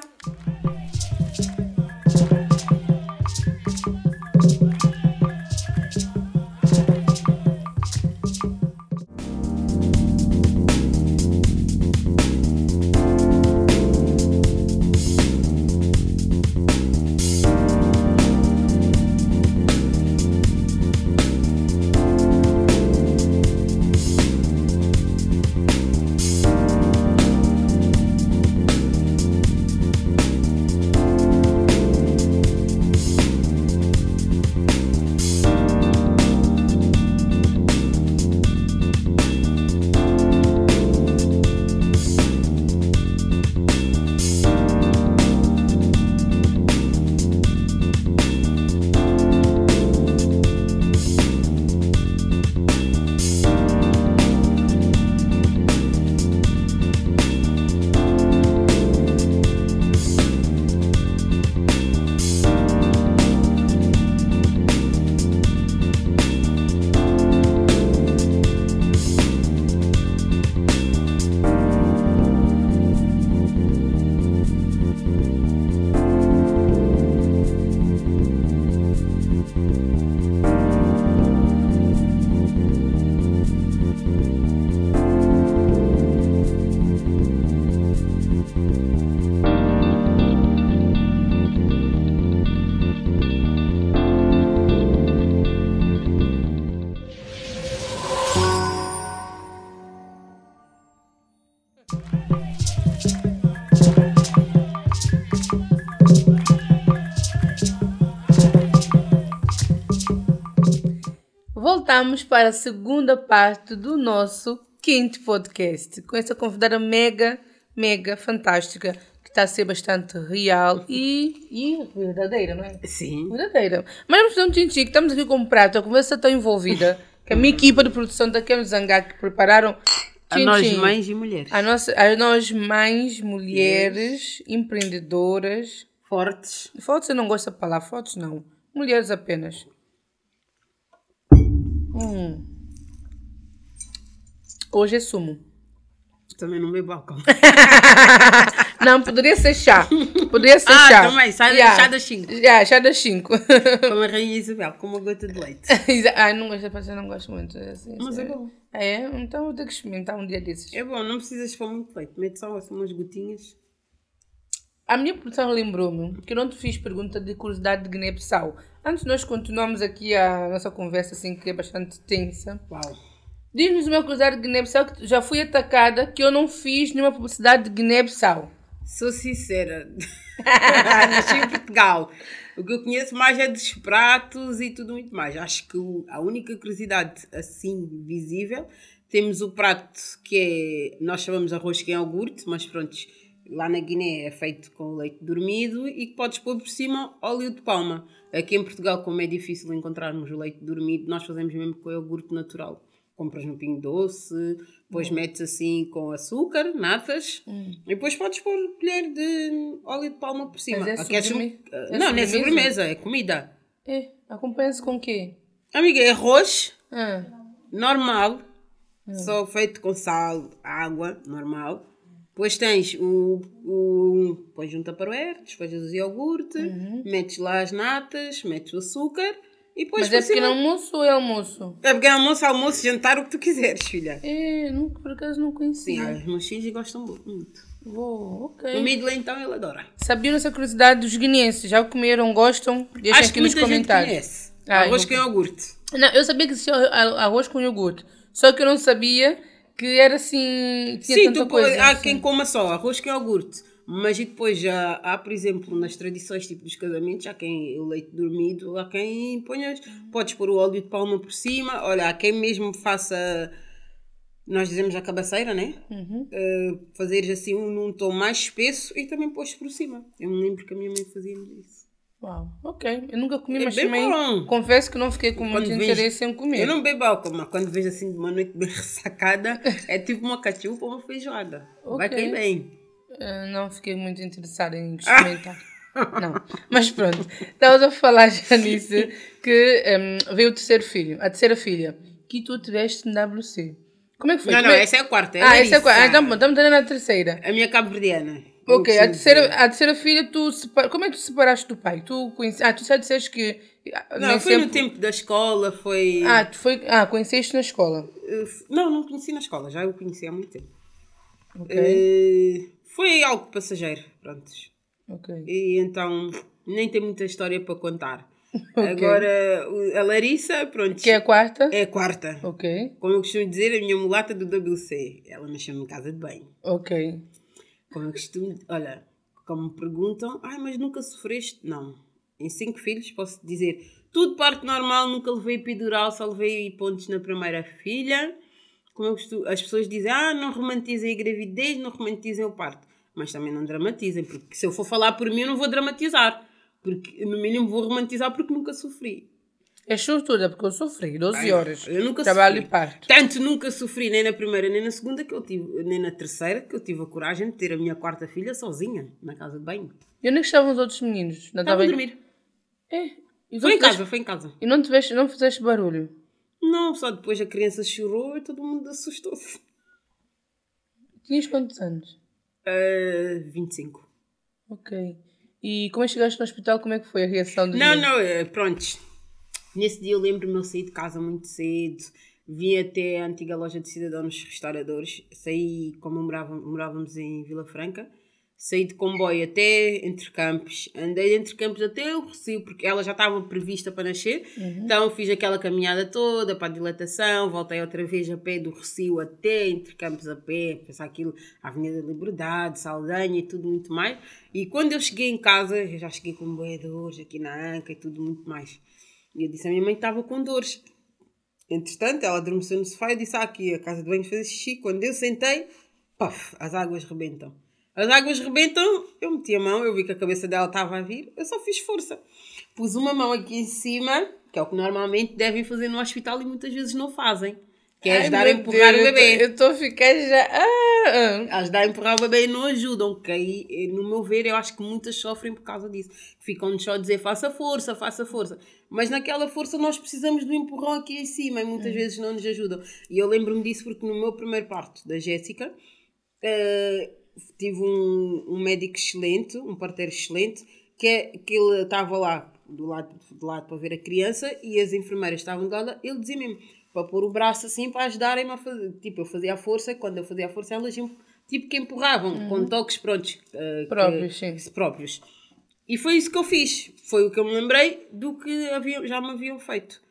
Voltamos para a segunda parte do nosso quinto podcast, com essa convidada mega, mega fantástica, que está a ser bastante real e, e verdadeira, não é? Sim. Verdadeira. Mas vamos fazer um tchim que estamos aqui com um prato, a conversa está envolvida, que a minha equipa de produção da Kem Zangá que prepararam A nós tchim-tchim. mães e mulheres. A, nossa, a nós mães, mulheres, empreendedoras, Fortes. fotos eu não gosto da palavra, fotos não, mulheres apenas. Hum. Hoje é sumo. Também não bebo álcool. Não, poderia ser chá. Poderia ser Ah, chá. também, chá- Yeah. chá das cinco. Yeah, chá das 5. Como a Rainha Isabel, com uma gota de leite. Ai, não gosto, eu não gosto muito. é Assim, Mas é bom. É, então vou ter que experimentar um dia desses. É bom, não precisas pôr muito leite. Mete só assim, umas gotinhas. A minha produção lembrou-me que eu não te fiz pergunta de curiosidade de Guiné-Bissau. Antes de nós continuarmos aqui a nossa conversa, assim, que é bastante tensa. Uau. Diz-nos uma curiosidade de Guiné-Bissau que já fui atacada que eu não fiz nenhuma publicidade de Guiné-Bissau. Sou sincera. Nasci em Portugal. O que eu conheço mais é dos pratos e tudo muito mais. Acho que a única curiosidade assim visível, temos o prato que é, nós chamamos arroz com iogurte, mas pronto, lá na Guiné é feito com leite dormido e que podes pôr por cima óleo de palma. Aqui em Portugal, como é difícil encontrarmos o leite dormido, nós fazemos mesmo com iogurte natural. Compras no Pingo Doce, depois metes assim com açúcar, natas, e depois podes pôr colher de óleo de palma por cima. Mas é sobreme- Ah, é não, não é sobremesa? sobremesa, é comida. É, acompanha-se com o quê? Amiga, é arroz Ah, normal, Hum. só feito com sal, água, normal. Depois tens o. o depois junta para o er, depois o iogurte, metes lá as natas, metes o açúcar e depois Uhum. mas é cima- pequeno almoço ou é almoço? É pequeno almoço, almoço, jantar, o que tu quiseres, filha. É, nunca, por acaso não Sim, conhecia. ah, os meus filhos gostam muito. Vou, O ok. Midley, então, ele adora. Sabiam essa curiosidade dos guineenses? Já o comeram, gostam? Deixem Acho aqui nos muita gente comentários. conhece. Ah, Arroz com iogurte. Não, eu sabia que existia a- arroz com iogurte. Só que eu não sabia que era assim. Tinha Sim, tu, coisa. há assim. quem coma só arroz com iogurte. Mas e depois já há, por exemplo, nas tradições tipo dos casamentos, há quem o leite dormido, há quem ponha, podes pôr o óleo de palma por cima, olha, há quem mesmo faça, nós dizemos a cabaceira, né? Uhum. Uh, fazeres assim um, num tom mais espesso e também pôs por cima. Eu me lembro que a minha mãe fazia isso. Uau, ok. Eu nunca comi, É mas também bom. confesso que não fiquei com muito Quando vejo- interesse em comer. Eu não bebo álcool, mas quando vejo assim de uma noite bem ressacada, é tipo uma cachupa ou uma feijoada. Vai Ok. cair bem. Ah, não fiquei muito interessada em experimentar. não. Mas pronto. Estavas a falar já nisso que hum, veio o terceiro filho, a terceira filha, que tu tiveste no WC. Como é que foi? Não, Como não, é- essa é a quarta. É Ah, essa é a quarta. Ah, Larissa. então, estamos andando na terceira. A minha cabo-verdiana. Ok, a terceira, a terceira filha, tu separa... como é que tu separaste do pai? Tu conhece... Ah, tu já disseste que. ah, Não, foi no sempre- tempo da escola, foi... Ah, tu foi... ah, conheceste na escola. Eh, Não, não conheci na escola, já o conheci há muito tempo. Ok. Eh, Foi algo passageiro, pronto. Ok. E então, nem tem muita história para contar. Agora, o- a Larissa, pronto, Que é a quarta? é a quarta. Ok. Como eu costumo dizer, a minha mulata do WC. Ela nasceu em casa de banho. Ok. Como eu costumo... Olha, como me perguntam, ai, mas nunca sofreste? Não. Em cinco filhos, posso dizer, tudo parte normal, nunca levei epidural, só levei pontos na primeira filha. Como eu costumo, as pessoas dizem, ah, não romantizem a gravidez, não romantizem o parto. Mas também não dramatizem, porque se eu for falar por mim, eu não vou dramatizar. Porque, no mínimo, vou romantizar porque nunca sofri. É sortuda, porque eu sofri 12 Ai, horas. Eu nunca Trabalho sofri. e parto. Tanto nunca sofri, nem na primeira, nem na segunda, que eu tive, nem na terceira, que eu tive a coragem de ter a minha quarta filha sozinha, na casa de banho. E onde é que estavam os outros meninos? Não Estava a estavam- dormir. É. E, Foi em casa, foi em casa. e não, tiveste, não fizeste barulho? Não, só depois a criança chorou e todo mundo assustou-se. Tinhas quantos anos? Uh, 25. Ok. E como é que chegaste no hospital, como é que foi a reação dos Não, meninos? não, eh, prontos. Nesse dia eu lembro-me, eu saí de casa muito cedo, vim até a antiga loja de cidadãos restauradores, saí, como morava, morávamos em Vila Franca, saí de comboio até Entre Campos, andei de Entre Campos até o Recio, porque ela já estava prevista para nascer, então fiz aquela caminhada toda para a dilatação, voltei outra vez a pé do Recio até Entre Campos a pé, pensar aquilo, Avenida da Liberdade, Saldanha e tudo muito mais, e quando eu cheguei em casa, eu já cheguei com boia dores aqui na anca e tudo muito mais. E eu disse à minha mãe que estava com dores. Entretanto, ela adormeceu no sofá e disse: Ah, aqui a casa de banho fazer xixi. Quando eu sentei, paf, as águas rebentam. As águas rebentam, eu meti a mão, eu vi que a cabeça dela estava a vir, eu só fiz força. Pus uma mão aqui em cima, que é o que normalmente devem fazer no hospital e muitas vezes não fazem. Que é Ai, ajudar a meu empurrar Deus, o bebê. Eu estou a ficar já. Ah, ah. Ajudar a empurrar o bebê e não ajudam, que aí, no meu ver, eu acho que muitas sofrem por causa disso. Ficam só a dizer faça força, faça força. Mas naquela força nós precisamos do empurrão aqui em cima e muitas vezes não nos ajudam. E eu lembro-me disso porque no meu primeiro parto da Jéssica, eh, tive um, um médico excelente, um parteiro excelente, que, é, que ele estava lá do lado, do lado para ver a criança e as enfermeiras estavam de lado, ele dizia mesmo para pôr o braço assim para ajudarem-me a fazer. Tipo, eu fazia a força, quando eu fazia a força, elas tipo que empurravam, com toques prontos. que- Próprios, sim. próprios. E foi isso que eu fiz. Foi o que eu me lembrei do que haviam, já me haviam feito.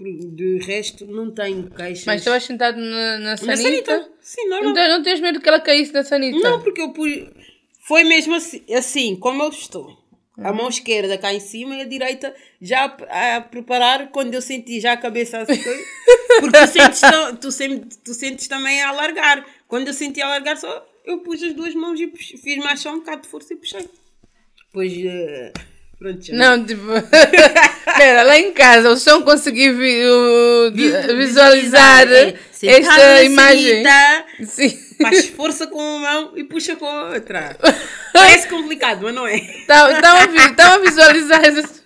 De resto, não tenho queixas. Mas estavas sentado na, na Na sanita? sanita? Sim, normal. Não, te- não tens medo que ela caísse na sanita? Não, porque eu pus. Foi mesmo assim, assim como eu estou. A mão esquerda cá em cima e a direita já a, a preparar quando eu senti já a cabeça assim. porque tu sentes, tu, sem- tu sentes também a alargar. Quando eu senti a alargar, só eu pus as duas mãos e pux- fiz mais só um bocado de força e puxei. Pois. eh, pronto, já. Não, tipo. Espera, lá em casa, o som consegui vi- o- Vi- visualizar é, esta imagem. Sim. Faz força com uma mão e puxa com a outra. Parece complicado, mas não é. Estava Tá, a, vi- tava a visualizar isso.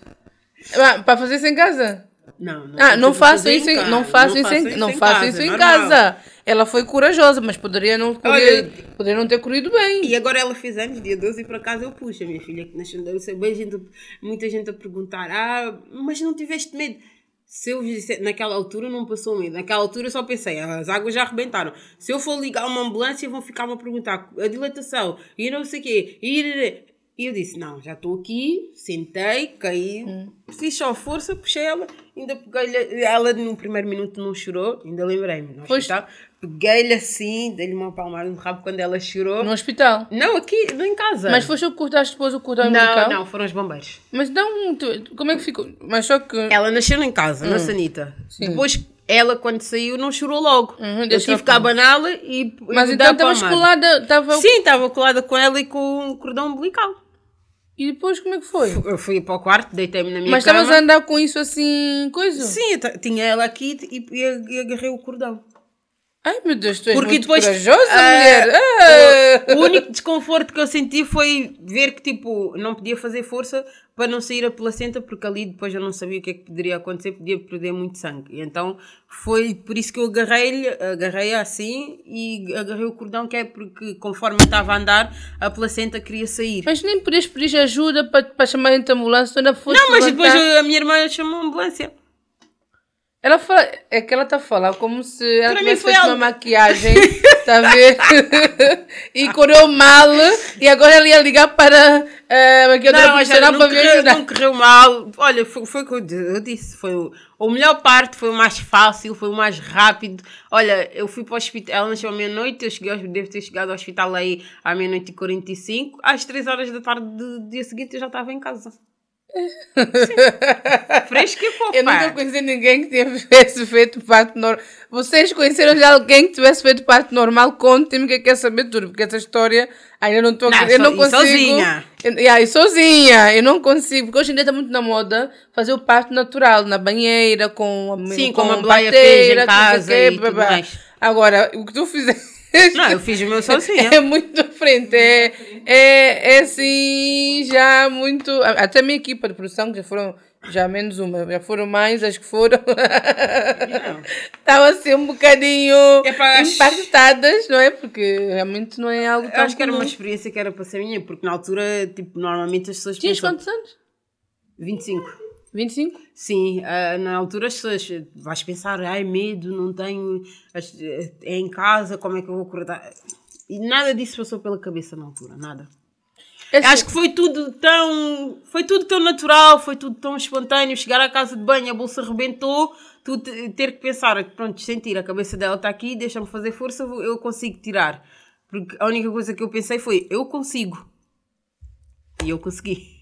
Para fazer isso em casa? Não, não, Ah, não faço isso em, casa, não faço isso em, não faço isso em casa. Ela foi corajosa, mas poderia não, correr, Olha, poderia não ter corrido bem. E agora ela fez anos, dia 12, e por acaso eu puxo a minha filha que nasceu. Eu sei bem gente, muita gente a perguntar: Ah, mas não tiveste medo? Se eu disse, naquela altura não passou medo. Naquela altura eu só pensei, as águas já arrebentaram. Se eu for ligar uma ambulância, vão ficar-me a perguntar a dilatação e não sei o quê. E e eu disse, não, já estou aqui, sentei, caí, fiz só força, puxei ela, ainda peguei-lhe, ela no primeiro minuto não chorou, ainda lembrei-me, Pois. Peguei-lhe assim, dei-lhe uma palmada no rabo quando ela chorou. No hospital. Não, aqui, não em casa. Mas foste o que cortaste depois o cordão Não, umbilical? não, foram os bombeiros. Mas não, tu- como é que ficou? Mas só que... Ela nasceu em casa, na Sanita. Hum. Sim. Depois, ela, quando saiu, não chorou logo. Uhum, eu tive que abaná-la e. Mas e então estavas colada, estava... Sim, estava colada com ela e com o cordão umbilical. E depois como é que foi? Eu fui para o quarto, deitei-me na minha Mas cama. estavas a andar com isso assim, coisa? Sim, tinha ela aqui e, e agarrei o cordão. Ai meu Deus, tu és Porque muito depois, corajosa, ah, mulher. Ah! O único desconforto que eu senti foi ver que, tipo, não podia fazer força para não sair a placenta, porque ali depois eu não sabia o que é que poderia acontecer, podia perder muito sangue. E então foi por isso que eu agarrei-lhe, agarrei assim e agarrei o cordão, que é porque conforme eu estava a andar, a placenta queria sair. Mas nem podias pedir ajuda para, para chamar a ambulância, ainda foste não, mas depois levantar. a minha irmã chamou a ambulância. Ela fala, é que ela está a falar como se ela mim tivesse feito uma maquiagem, está a ver? e correu mal, e agora ela ia ligar para a maquiadora Não, profissional não, para me ajudar. não correu mal. Olha, foi, foi o que eu di- eu disse. Foi o, a melhor parte, foi o mais fácil, foi o mais rápido. Olha, eu fui para o hospital, ela nasceu à meia-noite, eu cheguei, devo ter chegado ao hospital aí à meia-noite e 45. Às 3 horas da tarde do dia seguinte eu já estava em casa. Sim. Fresca e fofa. Eu nunca conheci ninguém que tivesse feito parto normal. Vocês conheceram já alguém que tivesse feito parto normal? Contem-me que quer saber tudo, porque essa história ainda não estou Não, Eu não e consigo. sozinha? Eu, yeah, e sozinha, eu não consigo, porque hoje em dia está muito na moda fazer o parto natural, na banheira, com a Sim, com como a Blaia fez em casa quê, e babá. mais. Agora, o que tu fizeste. Não, eu fiz o meu sozinha. É muito diferente, é, é, é assim, já muito. Até a minha equipa de produção, que já foram, já menos uma, já foram mais as que foram. Estavam assim um bocadinho É impactadas, não é? Porque realmente não é algo Eu tão acho que era uma experiência que era para ser minha, porque na altura, tipo, normalmente as pessoas Tinhas pensam... quantos anos? 25. 25? Sim, ah, na altura as pessoas vais pensar, ai medo, não tenho, as- é em casa, como é que eu vou acordar? E nada disso passou pela cabeça na altura, nada. É assim, Acho que foi tudo tão, foi tudo tão natural, foi tudo tão espontâneo. Chegar à casa de banho, a bolsa arrebentou, tu te- ter que pensar, pronto, sentir, a cabeça dela está aqui, deixa-me fazer força, eu consigo tirar. Porque a única coisa que eu pensei foi, eu consigo. E eu consegui.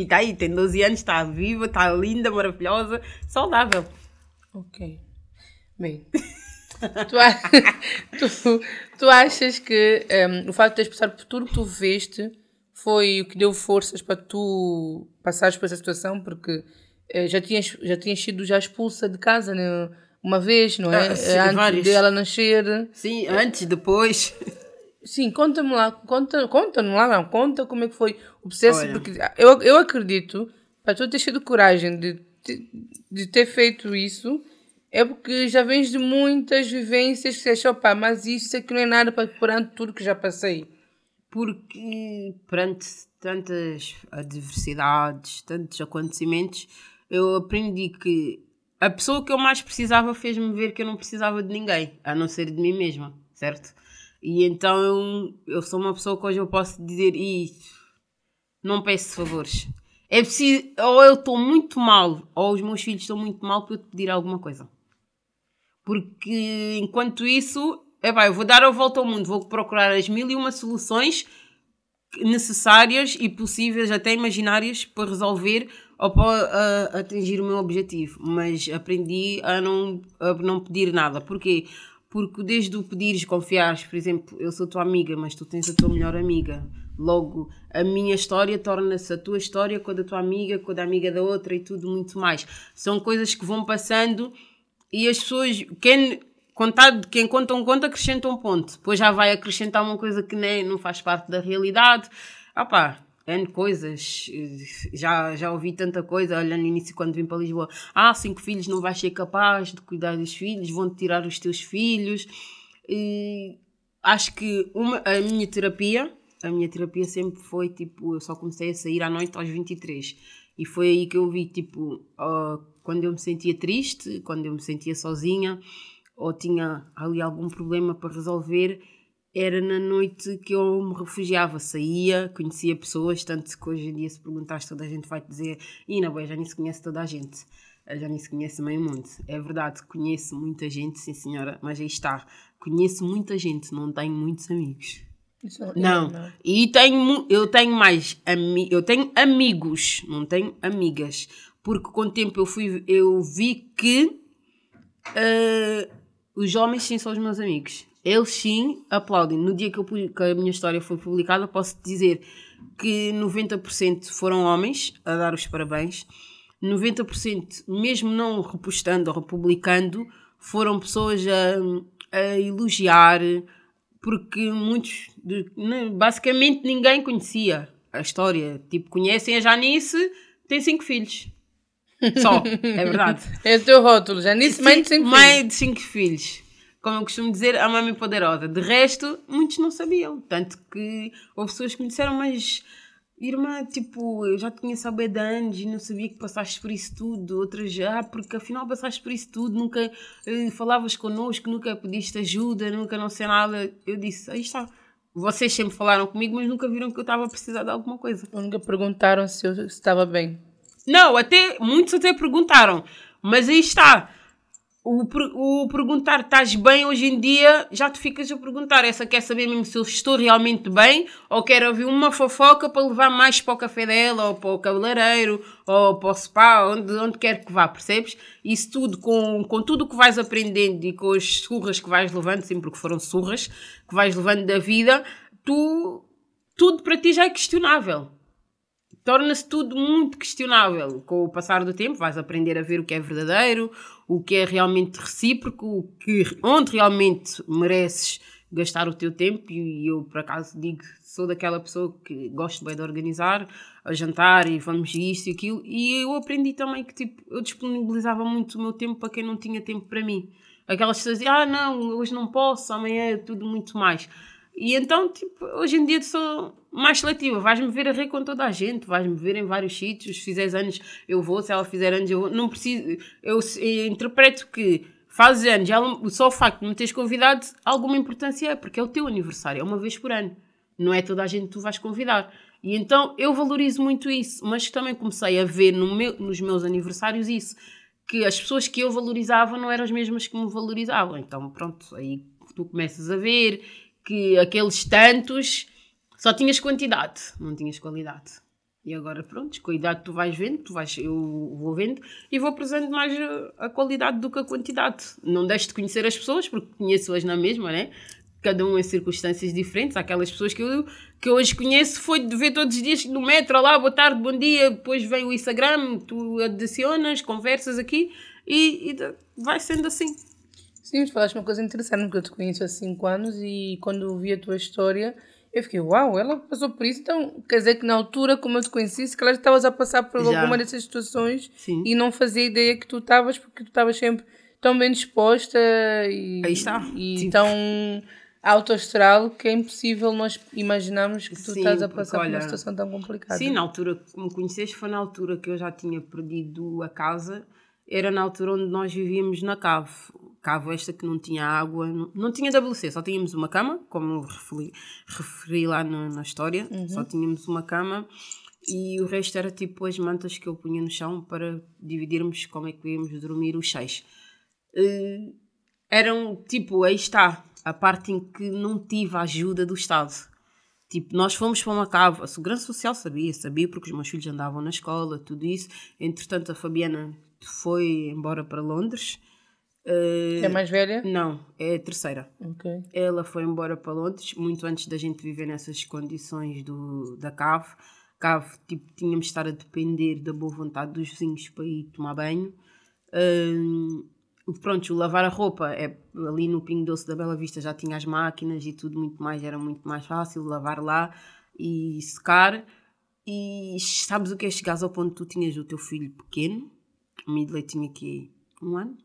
E está aí, tem 12 anos, está viva, está linda, maravilhosa, saudável. Ok. Bem, tu, tu- tu achas que ehm, o facto de teres passado por tudo que tu viveste foi o que deu forças para tu passares por essa situação? Porque eh, já, tinhas, já tinhas sido já expulsa de casa né? uma vez, não é? Ah, sim, Antes de ela nascer. Sim, antes, depois. Sim, conta-me lá, conta, conta-me lá, não, conta como é que foi o processo, Olha. porque eu, eu acredito, para tu ter tido coragem de, de, de ter feito isso, é porque já vens de muitas vivências que você opa, mas isso aqui não é nada para perante tudo que já passei. Porque perante tantas adversidades, tantos acontecimentos, eu aprendi que a pessoa que eu mais precisava fez-me ver que eu não precisava de ninguém, a não ser de mim mesma, certo? E então eu, sou uma pessoa que hoje eu posso dizer, e não peço favores. É preciso, ou eu estou muito mal, ou os meus filhos estão muito mal para eu te pedir alguma coisa. Porque enquanto isso, é eu vou dar a volta ao mundo, vou procurar as mil e uma soluções necessárias e possíveis, até imaginárias, para resolver ou para ah, atingir o meu objetivo. Mas aprendi a não, a não pedir nada. Porquê? Porque desde o pedires, confiares, por exemplo, eu sou tua amiga, mas tu tens a tua melhor amiga. Logo, a minha história torna-se a tua história com a da tua amiga, com a da amiga da outra e tudo muito mais. São coisas que vão passando e as pessoas, quem, contado, quem conta um conto, acrescenta um ponto. Depois já vai acrescentar uma coisa que nem, não faz parte da realidade. Ah pá, N coisas. Já, já ouvi tanta coisa. Olha, no início, quando vim para Lisboa, ah, cinco filhos não vais ser capaz de cuidar dos filhos, vão-te tirar os teus filhos. E acho que uma, a minha terapia, a minha terapia sempre foi tipo, eu só comecei a sair à noite aos 23. E foi aí que eu vi, tipo, ah, quando eu me sentia triste, quando eu me sentia sozinha, ou tinha ali algum problema para resolver, era na noite que eu me refugiava, saía, conhecia pessoas, tanto que hoje em dia se perguntares toda a gente vai te dizer e na boia já nem se conhece toda a gente, já nem se conhece meio mundo. É verdade, conheço muita gente, sim senhora, mas aí está, conheço muita gente, não tenho muitos amigos. Isso Não, e tenho, eu tenho mais, ami eu tenho amigos, não tenho amigas, porque com o tempo eu, fui, eu vi que ah, os homens sim são os meus amigos. Eles sim aplaudem. No dia que, eu, que a minha história foi publicada, posso dizer que 90% foram homens a dar os parabéns. 90%, mesmo não repostando ou republicando, foram pessoas a, a elogiar, porque muitos, ne- basicamente ninguém conhecia a história. Tipo, conhecem a Janice, tem cinco filhos. Só, é verdade. É o teu rótulo, nisso, mãe de cinco filhos. Mãe de cinco filhos. Como eu costumo dizer, a mãe poderosa. De resto, muitos não sabiam. Tanto que houve pessoas que me disseram, mas irmã, tipo, eu já te conheço há bem anos e não sabia que passaste por isso tudo. Outras já, porque afinal passaste por isso tudo, nunca eh, falavas connosco, nunca pediste ajuda, nunca não sei nada. Eu disse, aí está. Vocês sempre falaram comigo, mas nunca viram que eu estava a precisar de alguma coisa. Nunca perguntaram se eu estava bem. Não, até muitos até perguntaram, mas aí está. O, o perguntar estás bem hoje em dia, já te ficas a perguntar. Essa quer saber mesmo se eu estou realmente bem ou quer ouvir uma fofoca para levar mais para o café dela ou para o cabeleireiro ou para o spa, onde, onde quer que vá, percebes? Isso tudo com, com tudo que vais aprendendo e com as surras que vais levando, sempre porque foram surras que vais levando da vida, tu, tudo para ti já é questionável torna-se tudo muito questionável. Com o passar do tempo, vais aprender a ver o que é verdadeiro, o que é realmente recíproco, o que, onde realmente mereces gastar o teu tempo. E eu, por acaso, digo, sou daquela pessoa que gosto bem de organizar, a jantar e vamos isto e aquilo. E eu aprendi também que, tipo, eu disponibilizava muito o meu tempo para quem não tinha tempo para mim. Aquelas pessoas diziam, ah, não, hoje não posso, amanhã é tudo muito mais. E então, tipo, hoje em dia sou mais seletiva. Vais-me ver a rir com toda a gente, vais-me ver em vários sítios. Se fizeres anos, eu vou. Se ela fizer anos, eu vou. Não preciso. Eu, eu interpreto que fazes anos, só o facto de me teres convidado, alguma importância é, porque é o teu aniversário, é uma vez por ano. Não é toda a gente que tu vais convidar. E então eu valorizo muito isso, mas também comecei a ver no meu, nos meus aniversários isso, que as pessoas que eu valorizava não eram as mesmas que me valorizavam. Então, pronto, aí tu começas a ver que aqueles tantos só tinhas quantidade, não tinhas qualidade. E agora, pronto, com a idade tu vais vendo, tu vais, eu vou vendo e vou prezando mais a, qualidade do que a quantidade. Não deixo de conhecer as pessoas, porque conheço-as na mesma, né? Cada um em circunstâncias diferentes. Aquelas pessoas que eu, que eu hoje conheço foi de ver todos os dias no metro, lá, boa tarde, bom dia, depois vem o Instagram, tu adicionas, conversas aqui e, e vai sendo assim. Sim, mas falaste uma coisa interessante, porque eu te conheço há 5 anos e quando vi a tua história eu fiquei, uau, ela passou por isso, então quer dizer que na altura, como eu te conheci, se calhar estavas a passar por Já. alguma dessas situações Sim. e não fazia ideia que tu estavas, porque tu estavas sempre tão bem disposta e, Aí está. e tipo. tão autoastral que é impossível nós imaginarmos que tu sim, estás a passar porque, por uma situação tão complicada. Sim, na altura que me conheceste foi na altura que eu já tinha perdido a casa, era na altura onde nós vivíamos na cave cavo esta que não tinha água, não, não tinha WC, só tínhamos uma cama, como referi, referi lá no, na história, uhum. só tínhamos uma cama e o resto era tipo as mantas que eu punha no chão para dividirmos como é que íamos dormir os seis. Uh, eram tipo, aí está, a parte em que não tive a ajuda do Estado. Tipo, nós fomos para uma cave, a Segurança Social sabia, sabia porque os meus filhos andavam na escola, tudo isso. Entretanto, a Fabiana foi embora para Londres Uh, é mais velha? Não, é a terceira. Okay. Ela foi embora para Londres muito antes da gente viver nessas condições do, da cave. Cave, tipo, tínhamos de estar a depender da boa vontade dos vizinhos para ir tomar banho. Uh, pronto, o lavar a roupa é ali no Pingo Doce da Bela Vista já tinha as máquinas e tudo muito mais, era muito mais fácil lavar lá e secar. E sabes o que é chegares ao ponto que tu tinhas o teu filho pequeno, o Midley tinha aqui um ano,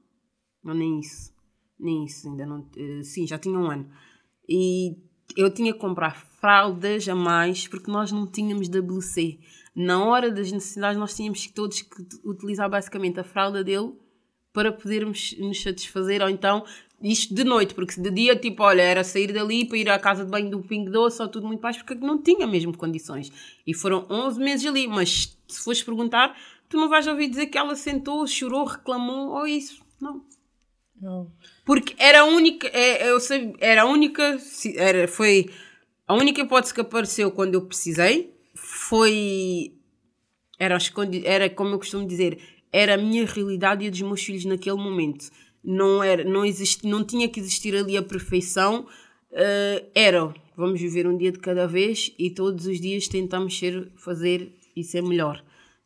não, nem isso. Nem isso, ainda não. Uh, sim, já tinha um ano. E eu tinha que comprar fraldas a mais porque nós não tínhamos WC. Na hora das necessidades, nós tínhamos todos que utilizar basicamente a fralda dele para podermos nos satisfazer, ou então isto de noite, porque de dia, tipo, olha, era sair dali para ir à casa de banho do Pingo Doce ou tudo muito mais, porque não tinha mesmo condições. E foram 11 meses ali, mas se fores perguntar, tu não vais ouvir dizer que ela sentou, chorou, reclamou ou isso. Não. Porque era a única, é, eu sei, era a única, era, foi a única hipótese que apareceu quando eu precisei, foi, era, era como eu costumo dizer, era a minha realidade e a dos meus filhos naquele momento. Não, era, não, existe, não tinha que existir ali a perfeição, uh, era, vamos viver um dia de cada vez e todos os dias tentamos ser, fazer e ser melhor.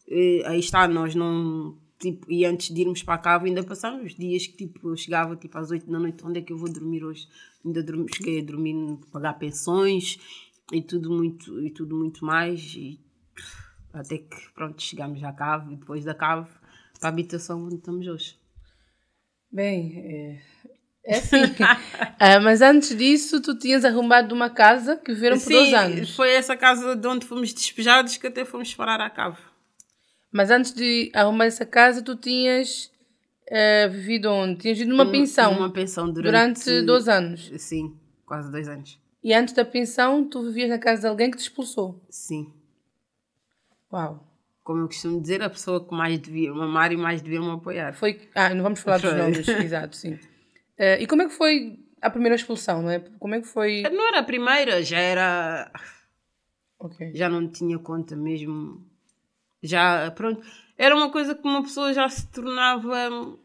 Uh, aí está, nós não tipo, e antes de irmos para a cava ainda passaram os dias que tipo, eu chegava tipo, às 8 da noite, onde é que eu vou dormir hoje? Ainda dormi, cheguei a dormir, pagar pensões e tudo muito, e tudo muito mais. E, até que pronto, chegámos à cave e depois da cave para a habitação onde estamos hoje. Bem, é, é assim. ah, mas antes disso, tu tinhas arrumado uma casa que viveram por Sim, dois anos. Foi essa casa de onde fomos despejados que até fomos parar à cave. Mas antes de arrumar essa casa, tu tinhas uh, vivido onde? Tinhas vivido numa um, pensão. Uma pensão durante... Durante dois anos. Sim, quase dois anos. E antes da pensão, tu vivias na casa de alguém que te expulsou? Sim. Uau. Como eu costumo dizer, a pessoa que mais devia me amar e mais devia me apoiar. Foi... Ah, não vamos falar dos nomes, exato, sim. Uh, e como é que foi a primeira expulsão, não é? Como é que foi... Não era a primeira, já era... Okay. Já não tinha conta mesmo já, pronto. Era uma coisa que uma pessoa já se tornava.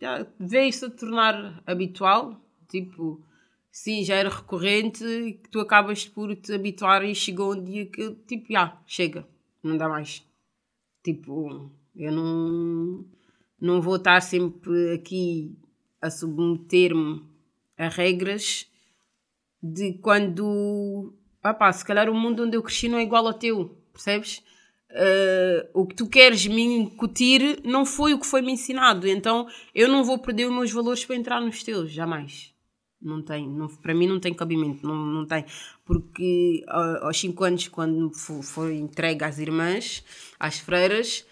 Já veio-se a tornar habitual. Tipo, sim, já era recorrente que tu acabas por te habituar e chegou um dia que, tipo, já, chega, não dá mais. Tipo, eu não, não vou estar sempre aqui a submeter-me a regras de quando. Ah pá, se calhar o mundo onde eu cresci não é igual ao teu, percebes? Uh, o que tu queres me incutir não foi o que foi me ensinado. Então eu não vou perder os meus valores para entrar nos teus, jamais. Não tem, não, para mim não tem cabimento, não, não tem. Porque aos 5 anos, quando foi entregue às irmãs, às freiras,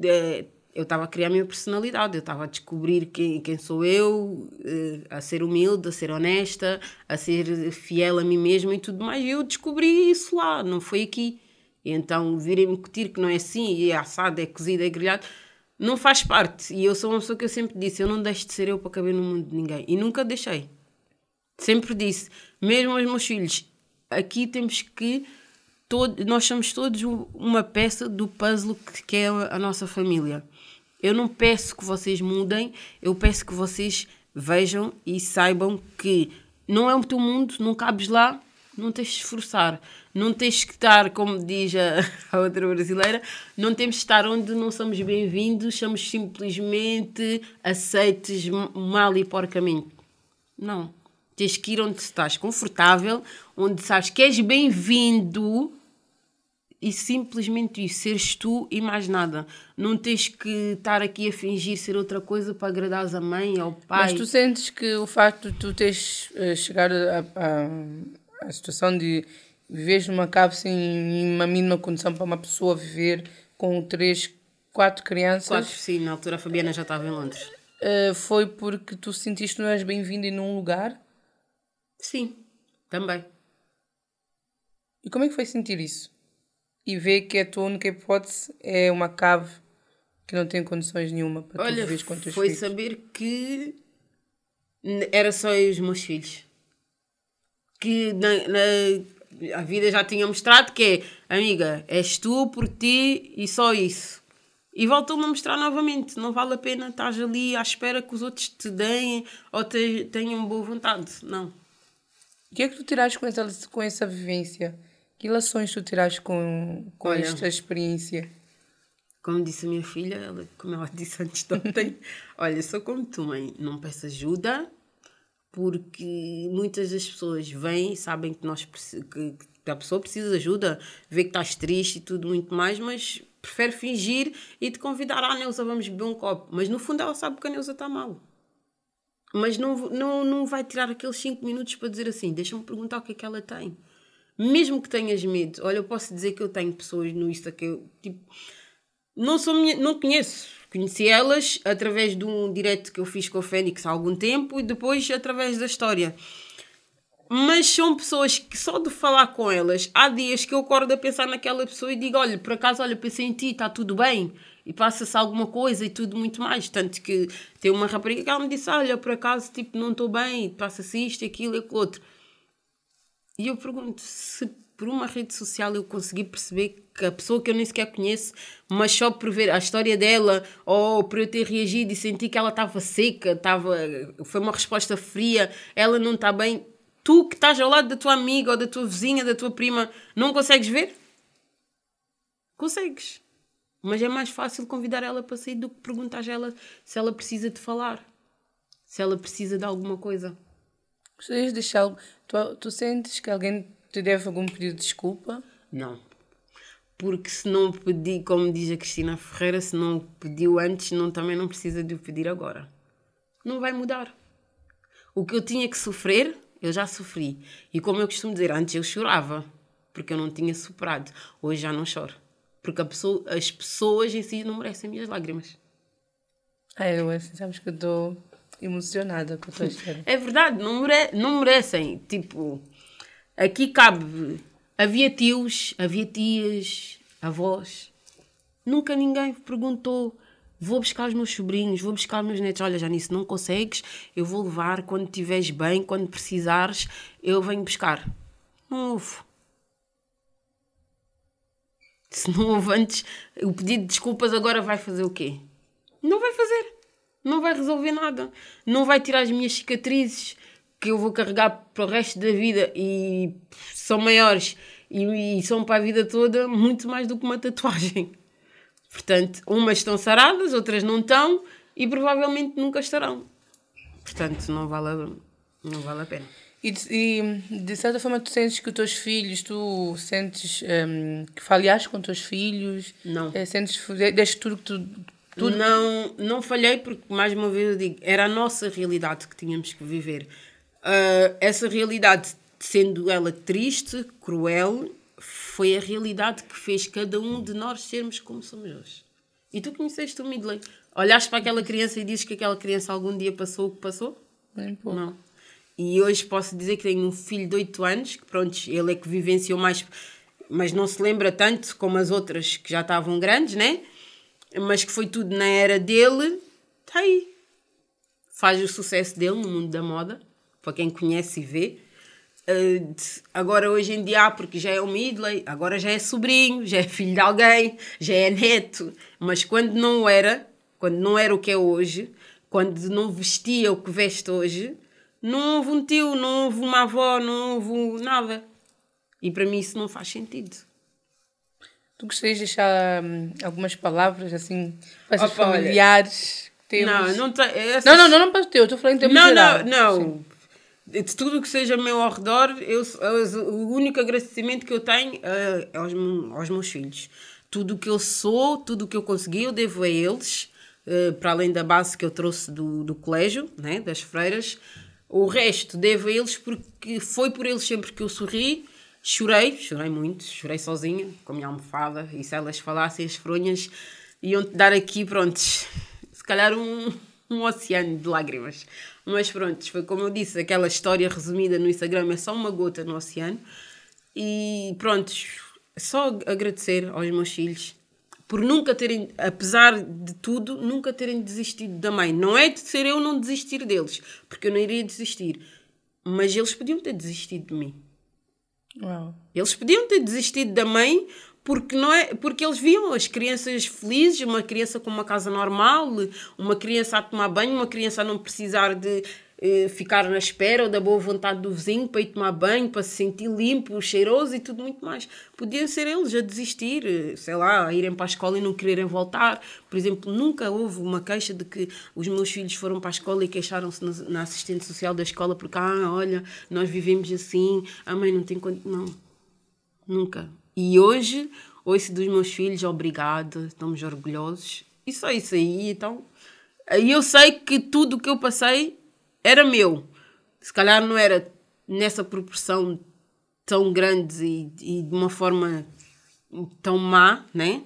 uh, eu estava a criar a minha personalidade, eu estava a descobrir quem, quem sou eu, uh, a ser humilde, a ser honesta, a ser fiel a mim mesma e tudo mais. E eu descobri isso lá, não foi aqui. E então virem-me incutir que não é assim, e é assado, é cozido, é grelhado, não faz parte. E eu sou uma pessoa que eu sempre disse: eu não deixo de ser eu para caber no mundo de ninguém. E nunca deixei. Sempre disse, mesmo aos meus filhos, aqui temos que todo, nós somos todos um- uma peça do puzzle que, que é a nossa família. Eu não peço que vocês mudem, eu peço que vocês vejam e saibam que não é o teu mundo, não cabes lá, não tens de esforçar. Não tens que estar, como diz a, a outra brasileira, não temos de estar onde não somos bem-vindos, somos simplesmente aceites mal e porcamente. Não. Tens que ir onde estás confortável, onde sabes que és bem-vindo e simplesmente isso, seres tu e mais nada. Não tens que estar aqui a fingir ser outra coisa para agradares a mãe ou ao pai. Mas tu sentes que o facto de tu teres eh, chegado à situação de viveres numa cave sem uma mínima condição para uma pessoa viver com três, quatro crianças, que sim, na altura a Fabiana já estava em Londres. eh, foi porque tu sentiste que não eras bem-vindo em nenhum lugar? Sim, também. E como é que foi sentir isso? E ver que a tua única hipótese é uma cave que não tem condições nenhuma para tu Olha, viveres com os teus foi filhos. saber que era só eu e os meus filhos. Que na, na- a vida já tinha mostrado que é, amiga, és tu por ti e só isso. E voltou-me a mostrar novamente. Não vale a pena estar ali à espera que os outros te deem ou te, tenham boa vontade. Não. O que é que tu tiraste com essa, com essa vivência? Que relações tu tiraste com, com Olha. esta experiência? Como disse a minha filha, ela, como ela disse antes de ontem, olha, sou como tu, mãe, não peço ajuda, porque muitas das pessoas vêm sabem que, nós, que, que a pessoa precisa de ajuda, vê que estás triste e tudo muito mais, mas prefere fingir e te convidar, ah, Neuza, vamos beber um copo. Mas no fundo ela sabe que a Neuza está mal. Mas não, não, não vai tirar aqueles 5 minutos para dizer assim, deixa-me perguntar o que é que ela tem. Mesmo que tenhas medo, olha, eu posso dizer que eu tenho pessoas no Insta que eu, tipo, não, sou minha, não conheço. Conheci elas através de um direct que eu fiz com a Fênix há algum tempo e depois através da história. Mas são pessoas que só de falar com elas, há dias que eu acordo a pensar naquela pessoa e digo: olha, por acaso, olha, pensei em ti, está tudo bem? E passa-se alguma coisa e tudo muito mais. Tanto que tem uma rapariga que ela me disse: olha, por acaso, tipo, não estou bem, passa-se isto, aquilo e aquilo outro. E eu pergunto se por uma rede social eu consegui perceber que a pessoa que eu nem sequer conheço, mas só por ver a história dela ou por eu ter reagido e sentir que ela estava seca, estava, foi uma resposta fria, ela não está bem. Tu que estás ao lado da tua amiga ou da tua vizinha, da tua prima, não consegues ver? Consegues. Mas é mais fácil convidar ela para sair do que perguntar a ela se ela precisa de falar, se ela precisa de alguma coisa. Gostarias de deixar. Tu, tu sentes que alguém te deve algum pedido de desculpa? Não. Porque se não pedi, como diz a Cristina Ferreira, se não pediu antes, não, também não precisa de o pedir agora. Não vai mudar. O que eu tinha que sofrer, eu já sofri. E como eu costumo dizer, antes eu chorava, porque eu não tinha superado. Hoje já não choro. Porque pessoa, as pessoas em si não merecem minhas lágrimas. Ai, eu assim, sabes que eu estou emocionada com a tua história. É verdade, não, mere não merecem. Tipo, aqui cabe. Havia tios, havia tias, avós. Nunca ninguém perguntou. Vou buscar os meus sobrinhos, vou buscar os meus netos. Olha, já nisso não consegues, eu vou levar quando estiveres bem, quando precisares, eu venho buscar. Não houve. Se não houve antes, o pedido de desculpas agora vai fazer o quê? Não vai fazer. Não vai resolver nada. Não vai tirar as minhas cicatrizes que eu vou carregar para o resto da vida e são maiores e, e são para a vida toda muito mais do que uma tatuagem. Portanto, umas estão saradas, outras não estão e provavelmente nunca estarão. Portanto, não vale a, não vale a pena. E, de- e, de certa forma tu sentes que os teus filhos, tu sentes hum, que falhaste com os teus filhos? Não. Eh, sentes deste tudo que tu. Tudo. Não, não falhei porque, mais uma vez eu digo, era a nossa realidade que tínhamos que viver. Ah, essa realidade, sendo ela triste, cruel, foi a realidade que fez cada um de nós sermos como somos hoje. E tu conheceste o Midley. Olhaste para aquela criança e dizes que aquela criança algum dia passou o que passou? Nem pouco. Não. E hoje posso dizer que tenho um filho de 8 anos, que pronto, ele é que vivenciou mais, mas não se lembra tanto como as outras que já estavam grandes, né? Mas que foi tudo na era dele, está aí. Faz o sucesso dele no mundo da moda, para quem conhece e vê. Uh, agora hoje em dia, porque já é um Midley, agora já é sobrinho, já é filho de alguém, já é neto. Mas quando não era, quando não era o que é hoje, quando não vestia o que veste hoje, não houve um tio, não houve uma avó, não houve nada. E para mim isso não faz sentido. Tu gostarias de deixar hum, algumas palavras assim para os familiares? Não, não, essas... não, não, não, não para o teu, estou falando em termos Não, geral. não, não. De tudo que seja meu ao redor, eu, eu, o único agradecimento que eu tenho é aos, aos meus filhos. Tudo o que eu sou, tudo o que eu consegui, eu devo a eles, uh, para além da base que eu trouxe do, do colégio, né, das freiras. O resto devo a eles porque foi por eles sempre que eu sorri. Chorei, chorei muito, chorei sozinha, com a minha almofada, e se elas falassem as fronhas, iam-te dar aqui, prontos, se calhar um, um oceano de lágrimas. Mas pronto, foi como eu disse, aquela história resumida no Instagram é só uma gota no oceano. E pronto, só agradecer aos meus filhos por nunca terem, apesar de tudo, nunca terem desistido da mãe. Não é de ser eu não desistir deles, porque eu não iria desistir. Mas eles podiam ter desistido de mim. Uau. Eles podiam ter desistido da mãe porque não é porque eles viam as crianças felizes, uma criança com uma casa normal, uma criança a tomar banho, uma criança a não precisar de eh, ficar na espera ou da boa vontade do vizinho para ir tomar banho, para se sentir limpo, cheiroso e tudo muito mais. Podiam ser eles a desistir, eh, sei lá, a irem para a escola e não quererem voltar. Por exemplo, nunca houve uma queixa de que os meus filhos foram para a escola e queixaram-se na, assistente social da escola porque, ah, olha, nós vivemos assim, a mãe não tem. Não, nunca e hoje ouço dos meus filhos, obrigada, estamos orgulhosos. E só isso aí, então. Aí eu sei que tudo o que eu passei era meu. Se calhar não era nessa proporção tão grande e, e de uma forma tão má, né?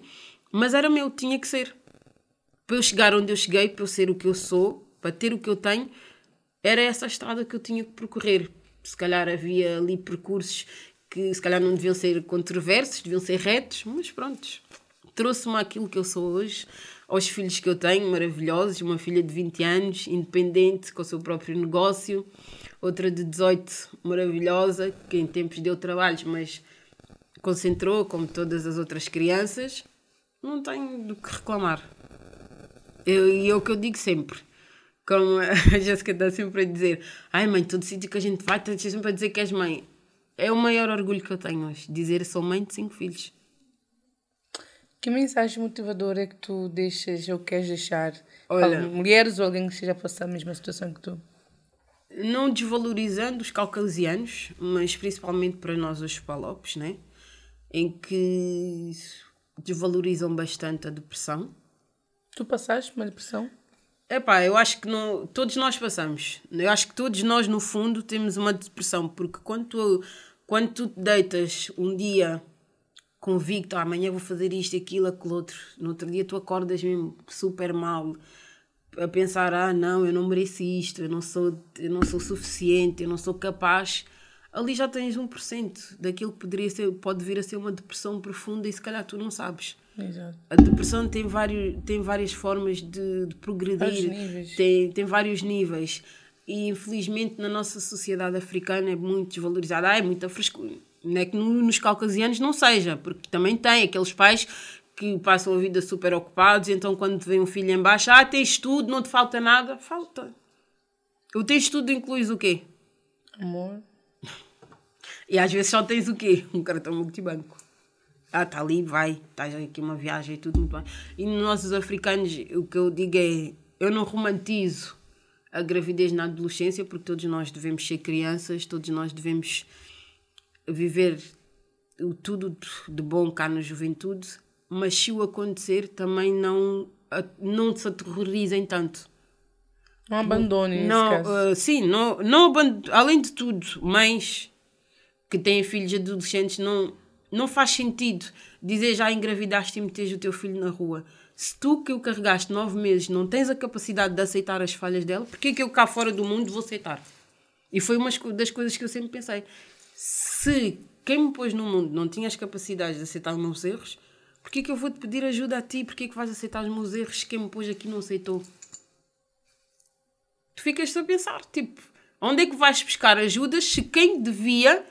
Mas era meu, tinha que ser. Para eu chegar onde eu cheguei, para eu ser o que eu sou, para ter o que eu tenho, era essa estrada que eu tinha que percorrer. Se calhar havia ali percursos que se calhar não deviam ser controversos, deviam ser retos, mas pronto, trouxe-me aquilo que eu sou hoje, aos filhos que eu tenho, maravilhosos, uma filha de 20 anos, independente, com o seu próprio negócio, outra de 18, maravilhosa, que em tempos deu trabalhos, mas concentrou, como todas as outras crianças, não tenho do que reclamar. E é o que eu digo sempre. Como a Jéssica está sempre a dizer, ai mãe, todo sítio que a gente vai, estás sempre a dizer que és mãe é o maior orgulho que eu tenho hoje, dizer sou mãe de cinco filhos. Que mensagem motivadora é que tu deixas ou queres deixar Olha, mulheres ou alguém que esteja a passar a mesma situação que tu? Não desvalorizando os caucasianos, mas principalmente para nós os palopes, né? em que desvalorizam bastante a depressão. Tu passaste uma depressão? Epá, eu acho que não, todos nós passamos. Eu acho que todos nós, no fundo, temos uma depressão, porque quando tu, quando tu te deitas um dia convicto, ah, amanhã vou fazer isto, aquilo, aquilo outro, no outro dia tu acordas mesmo super mal, a pensar, ah, não, eu não mereço isto, eu não sou, eu não sou suficiente, eu não sou capaz, ali já tens 1% daquilo que poderia ser, pode vir a ser uma depressão profunda e se calhar tu não sabes. Exato. A depressão tem, vários, tem várias formas de, de progredir, tem, tem vários níveis. E infelizmente na nossa sociedade africana é muito desvalorizada. Ah, é muita frescura. Não é que nos caucasianos não seja, porque também tem aqueles pais que passam a vida super ocupados, então quando vem um filho em baixo, ah, tens tudo, não te falta nada. Falta. O tens tudo incluís o quê? Amor. E às vezes só tens o quê? Um cartão multibanco ah, está ali, vai, estás aqui uma viagem e tudo muito bem. E nós, os africanos, o que eu digo é: eu não romantizo a gravidez na adolescência, porque todos nós devemos ser crianças, todos nós devemos viver o tudo de bom cá na juventude, mas se o acontecer, também não, não se aterrorizem tanto. Não abandonem não, uh, Sim, não, não além de tudo, mães que têm filhos adolescentes não não faz sentido dizer já engravidaste e metes o teu filho na rua. Se tu que o carregaste nove meses não tens a capacidade de aceitar as falhas dela, porquê que eu cá fora do mundo vou aceitar? E foi uma das coisas que eu sempre pensei. Se quem me pôs no mundo não tinha as capacidades de aceitar os meus erros, porquê que eu vou-te pedir ajuda a ti? Porquê que vais aceitar os meus erros quem me pôs aqui não aceitou? Tu ficas a pensar, tipo, Onde é que vais buscar ajuda se quem devia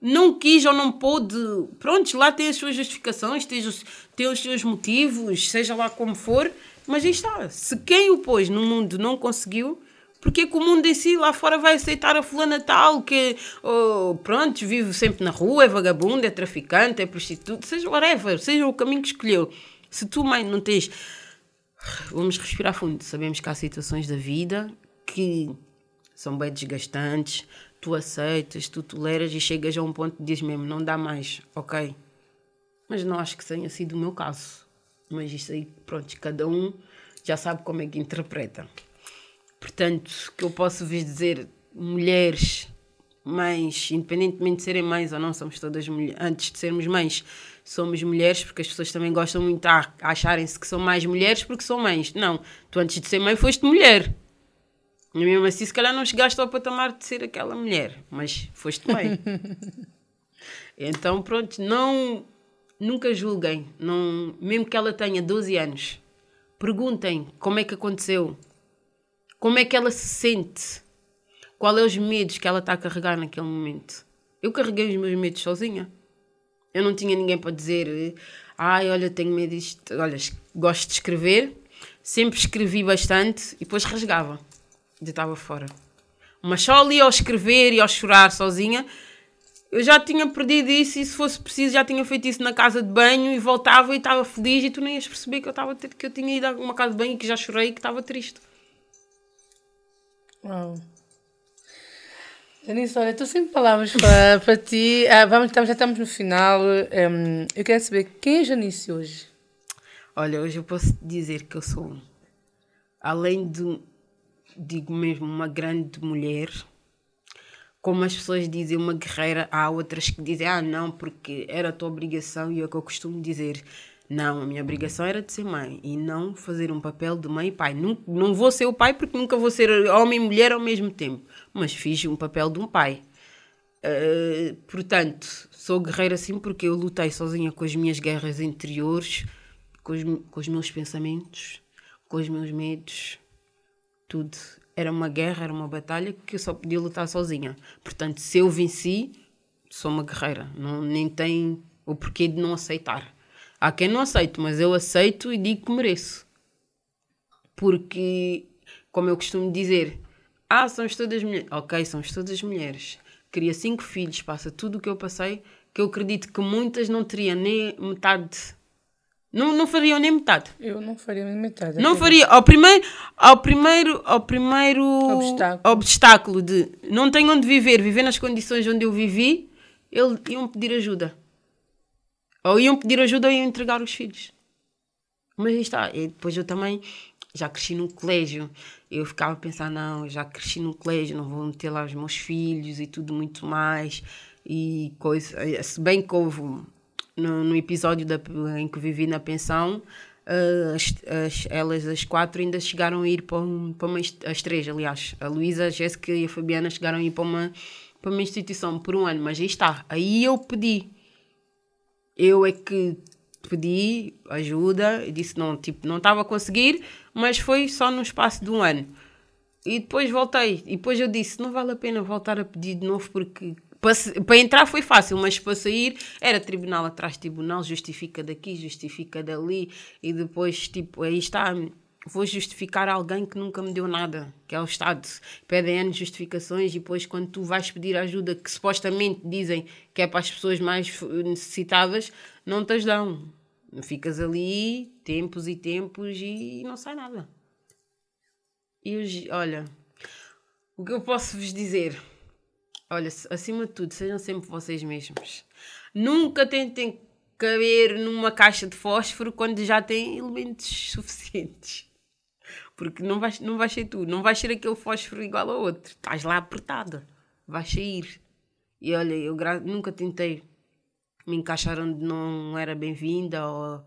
não quis ou não pôde? Pronto, lá tem as suas justificações, tem os, tem os seus motivos, seja lá como for, mas aí está. Se quem o pôs no mundo não conseguiu, porque que o mundo em si lá fora vai aceitar a fulana tal que, oh, pronto, vive sempre na rua, é vagabundo, é traficante, é prostituto, seja whatever, seja o caminho que escolheu. Se tu, mãe, não tens. Vamos respirar fundo. Sabemos que há situações da vida que são bem desgastantes, tu aceitas, tu toleras e chegas a um ponto de dizes mesmo, não dá mais, ok. Mas não acho que tenha sido o meu caso. Mas isso aí, pronto, cada um já sabe como é que interpreta. Portanto, que eu posso vos dizer, mulheres, mães, independentemente de serem mães ou não, somos todas mulheres, antes de sermos mães, somos mulheres, porque as pessoas também gostam muito a acharem-se que são mais mulheres porque são mães. Não, tu antes de ser mãe foste mulher. E mesmo assim, se calhar não chegaste ao patamar de ser aquela mulher, mas foste mãe. então, pronto, não. Nunca julguem, não, mesmo que ela tenha 12 anos, perguntem como é que aconteceu, como é que ela se sente, qual é os medos que ela está a carregar naquele momento. Eu carreguei os meus medos sozinha. Eu não tinha ninguém para dizer, ai, olha, tenho medo disto, olha, gosto de escrever, sempre escrevi bastante e depois rasgava já estava fora. Mas só ali ao escrever e ao chorar sozinha, eu já tinha perdido isso e se fosse preciso já tinha feito isso na casa de banho e voltava e estava feliz e tu nem ias perceber que eu, estava, que eu tinha ido a uma casa de banho e que já chorei e que estava triste. Uau. Janice, olha, estou sem palavras para, para ti. Ah, vamos, já estamos no final. Um, eu quero saber quem é Janice hoje? Olha, hoje eu posso dizer que eu sou, além de digo mesmo, uma grande mulher. Como as pessoas dizem, uma guerreira, há outras que dizem, ah, não, porque era a tua obrigação, e é o que eu costumo dizer. Não, a minha obrigação era de ser mãe e não fazer um papel de mãe e pai. Não, não vou ser o pai porque nunca vou ser homem e mulher ao mesmo tempo, mas fiz um papel de um pai. Uh, portanto, sou guerreira sim porque eu lutei sozinha com as minhas guerras interiores, com os, com os meus pensamentos, com os meus medos, tudo. Era uma guerra, era uma batalha que eu só podia lutar sozinha. Portanto, se eu venci, sou uma guerreira. Não, nem tem o porquê de não aceitar. Há quem não aceite, mas eu aceito e digo que mereço. Porque, como eu costumo dizer, ah, somos todas mulheres. Ok, somos todas mulheres. Queria cinco filhos, passa tudo o que eu passei, que eu acredito que muitas não teriam nem metade não, não fariam nem metade. Eu não faria nem metade. Não faria. Ao primeiro, ao primeiro, ao primeiro obstáculo. obstáculo de não tenho onde viver, viver nas condições onde eu vivi, eles iam pedir ajuda. Ou iam pedir ajuda ou iam entregar os filhos. Mas aí está. E depois eu também já cresci no colégio. Eu ficava a pensar, não, já cresci no colégio, não vou meter lá os meus filhos e tudo muito mais. E coisa. Se bem que houve no, no episódio da, em que vivi na pensão, uh, as, as, elas, as quatro, ainda chegaram a ir para, um, para uma. As três, aliás. A Luísa, a Jéssica e a Fabiana chegaram a ir para uma, para uma instituição por um ano, mas aí está. Aí eu pedi. Eu é que pedi ajuda e disse não, tipo, não estava a conseguir, mas foi só no espaço de um ano. E depois voltei. E depois eu disse: não vale a pena voltar a pedir de novo porque para, para entrar foi fácil, mas para sair era tribunal atrás de tribunal, justifica daqui, justifica dali, e depois, tipo, aí está, vou justificar alguém que nunca me deu nada, que é o Estado. Pedem anos justificações e depois, quando tu vais pedir ajuda que supostamente dizem que é para as pessoas mais necessitadas, não te dão. Ficas ali tempos e tempos e não sai nada. E olha, o que eu posso vos dizer? Olha, acima de tudo, sejam sempre vocês mesmos. Nunca tentem caber numa caixa de fósforo quando já tem elementos suficientes. Porque não vais, não vais ser tu, não vais ser aquele fósforo igual ao outro. Estás lá apertada, vais sair. E olha, eu nunca tentei me encaixar onde não era bem-vinda ou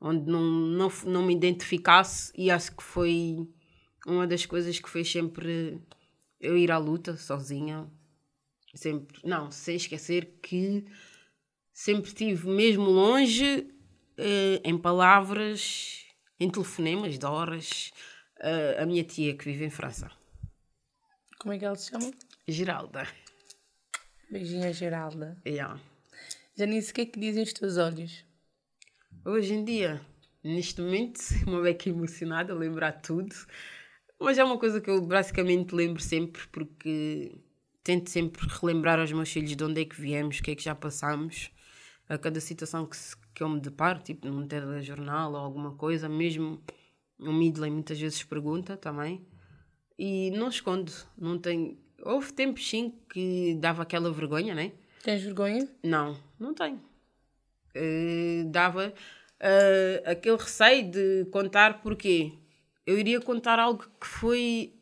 onde não, não, não me identificasse, e acho que foi uma das coisas que fez sempre eu ir à luta sozinha, Sempre, não, sem esquecer que sempre tive mesmo longe, eh, em palavras, em telefonemas de horas, eh, a minha tia que vive em França. Como é que ela se chama? Geralda. Beijinho a Geralda. Yeah. Janice, o que é que dizem os teus olhos? Hoje em dia, neste momento, uma beca emocionada, lembrar tudo. Mas é uma coisa que eu basicamente lembro sempre, porque tento sempre relembrar aos meus filhos de onde é que viemos, o que é que já passamos, a cada situação que, se, que eu me deparo, tipo num telejornal ou alguma coisa, mesmo o Midley muitas vezes pergunta também, e não escondo, não tenho. Houve tempos sim que dava aquela vergonha, né? Tens vergonha? Não, não tenho. Uh, dava uh, aquele receio de contar porque eu iria contar algo que foi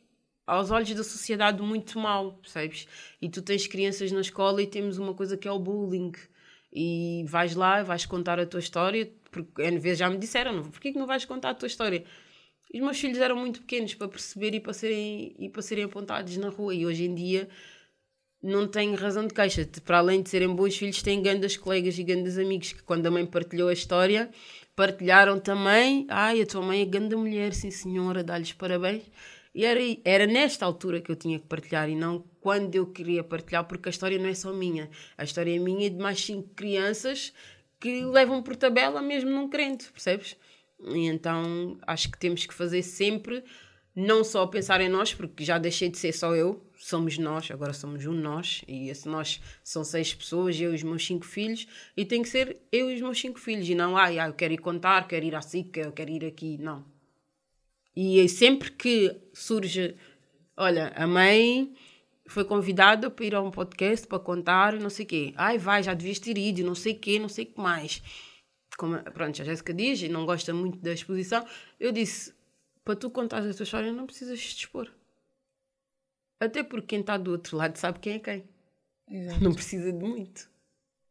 aos olhos da sociedade muito mal, percebes? E tu tens crianças na escola e temos uma coisa que é o bullying. E vais lá, vais contar a tua história, porque N vezes já me disseram, porquê que não vais contar a tua história? Os meus filhos eram muito pequenos para perceber e para serem, e para serem apontados na rua. E hoje em dia não tenho razão de queixa. Para além de serem bons filhos, têm grandes colegas e grandes amigos que, quando a mãe partilhou a história, partilharam também. Ai, a tua mãe é grande mulher, sim senhora, dá-lhes parabéns. E era, era nesta altura que eu tinha que partilhar e não quando eu queria partilhar, porque a história não é só minha. A história é minha e de mais cinco crianças que levam por tabela mesmo não crente, percebes? E então acho que temos que fazer sempre, não só pensar em nós, porque já deixei de ser só eu, somos nós, agora somos um nós, e esse nós são seis pessoas, eu e os meus cinco filhos, e tem que ser eu e os meus cinco filhos, e não, ah, eu quero ir contar, quero ir à SIC, eu quero ir aqui, não. E sempre que surge, olha, a mãe foi convidada para ir a um podcast para contar, não sei o quê. Ai, vai, já devias ter ido, não sei o quê, não sei o que mais como, pronto, a Jéssica diz e não gosta muito da exposição, eu disse, para tu contar a tua história não precisas te expor. Até porque quem está do outro lado sabe quem é quem. Exato. Não precisa de muito.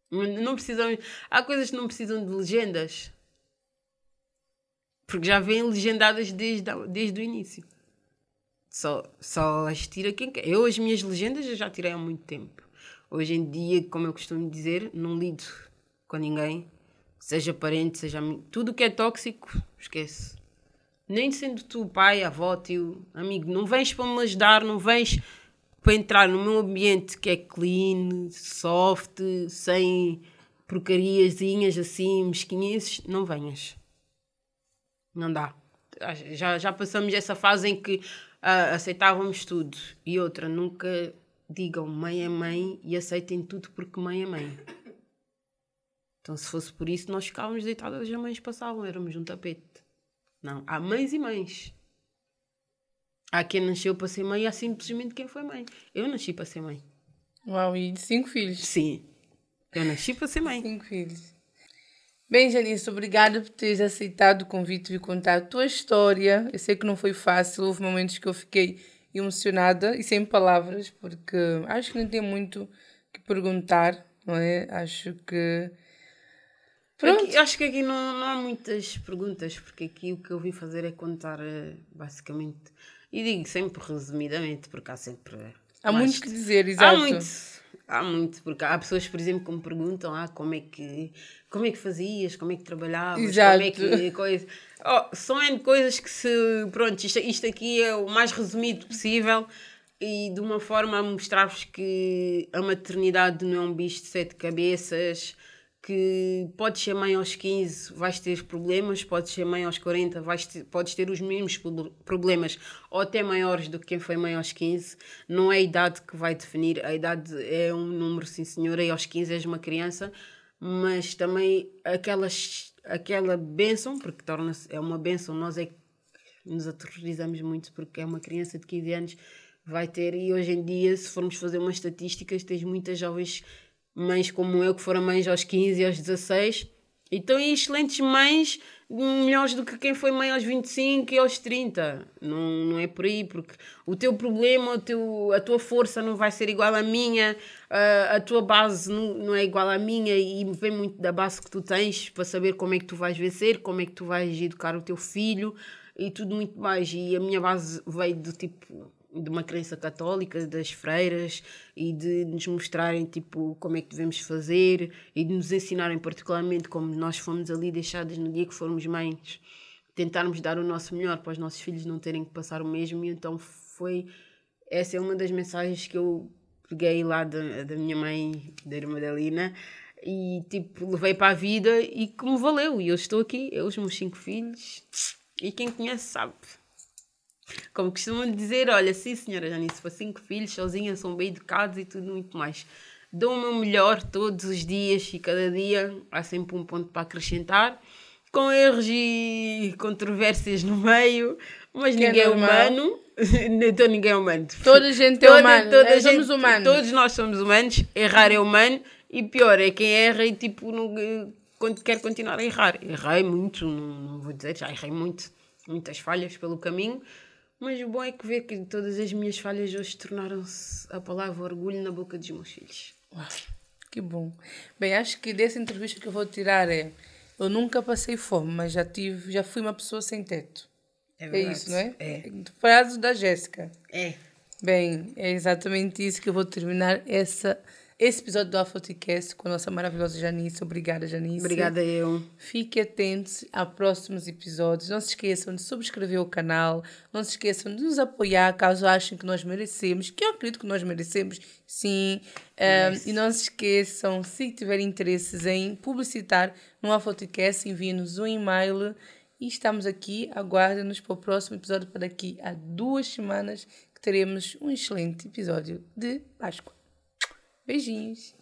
Não precisam, há coisas que não precisam de legendas. Porque já vêm legendadas desde, desde o início. Só, só as tira quem quer. Eu, as minhas legendas, eu já tirei há muito tempo. Hoje em dia, como eu costumo dizer, não lido com ninguém seja parente, seja amigo, tudo que é tóxico, esquece. Nem sendo tu pai, avó, tio, amigo, não vens para me ajudar, não vens para entrar no meu ambiente que é clean, soft, sem porcariazinhas assim, mesquinhas, não venhas. Não dá. Já, já passamos essa fase em que uh, aceitávamos tudo. E outra, nunca digam mãe é mãe e aceitem tudo porque mãe é mãe. Então, se fosse por isso, nós ficávamos deitadas e as mães passavam, éramos um tapete. Não, há mães e mães. Há quem nasceu para ser mãe e há simplesmente quem foi mãe. Eu nasci para ser mãe. Uau, e de cinco filhos? Sim. Eu nasci para ser mãe. Cinco filhos. Bem, Janice, obrigada por teres aceitado o convite de contar a tua história. Eu sei que não foi fácil, houve momentos que eu fiquei emocionada e sem palavras, porque acho que não tem muito que perguntar, não é? Acho que Pronto. Aqui, acho que aqui não, não há muitas perguntas, porque aqui o que eu vim fazer é contar eh, basicamente. E digo sempre resumidamente, porque há sempre. Há muito que dizer, exato. Há muito, há muito, porque há pessoas, por exemplo, que me perguntam ah, como, é que, como é que fazias, como é que trabalhavas, exato. como é que. Coisa. Oh, são N coisas que se. Pronto, isto, isto aqui é o mais resumido possível e de uma forma a mostrar-vos que a maternidade não é um bicho de sete cabeças que podes ser mãe aos 15, vais ter problemas, podes ser mãe aos 40, vais ter, podes ter os mesmos problemas ou até maiores do que quem foi mãe aos 15. Não é a idade que vai definir, a idade é um número, sim senhora, e aos 15 és uma criança, mas também aquelas, aquela bênção, porque torna-se, é uma bênção, nós é que nos aterrorizamos muito porque é uma criança de 15 anos vai ter, e hoje em dia, se formos fazer umas estatísticas, tens muitas jovens mães como eu, que foram mães aos 15 e aos 16, e estão aí excelentes mães, melhores do que quem foi mãe aos 25 e aos 30. Não, não é por aí, porque o teu problema, o teu, a tua força não vai ser igual à minha, a, a tua base não, não é igual à minha, e vem muito da base que tu tens para saber como é que tu vais vencer, como é que tu vais educar o teu filho e tudo muito mais. E a minha base veio do tipo de uma crença católica, das freiras, e de nos mostrarem tipo, como é que devemos fazer e de nos ensinarem particularmente como nós fomos ali deixadas no dia que formos mães, tentarmos dar o nosso melhor para os nossos filhos não terem que passar o mesmo. E então foi. Essa é uma das mensagens que eu peguei lá da, da minha mãe, da irmã da Lina, e tipo, levei para a vida e que me valeu. E eu estou aqui, eu, os meus cinco filhos, e quem conhece sabe. Como costumam dizer, olha, sim senhora Janice, foi cinco filhos, sozinha, são bem educados e tudo muito mais. Dou o meu melhor todos os dias e cada dia há sempre um ponto para acrescentar, com erros e controvérsias no meio, mas Que é ninguém é humano. então ninguém é humano. Toda a gente é Toda- humana. toda é, somos gente- humanos. Todos nós somos humanos, errar é humano e pior é quem erra e tipo não, quando quer continuar a errar. Errei muito, não, não vou dizer, já errei muito, muitas falhas pelo caminho, mas o bom é que ver que todas as minhas falhas hoje tornaram-se a palavra orgulho na boca dos meus filhos. Uau, que bom. Bem, acho que dessa entrevista que eu vou tirar é eu nunca passei fome, mas já tive, já fui uma pessoa sem teto. É, verdade. isso, não é? É. Frase da Jéssica. É. Bem, é exatamente isso que eu vou terminar essa, esse episódio do Afroticast com a nossa maravilhosa Janice. Obrigada, Janice. Obrigada eu. Fique atentos a próximos episódios. Não se esqueçam de subscrever o canal. Não se esqueçam de nos apoiar caso achem que nós merecemos. Que eu acredito que nós merecemos, sim. Um, e não se esqueçam, se tiverem interesses em publicitar no Afroticast, enviem-nos um e-mail. E estamos aqui. Aguardem-nos para o próximo episódio para daqui a duas semanas que teremos um excelente episódio de Páscoa. Beijinhos.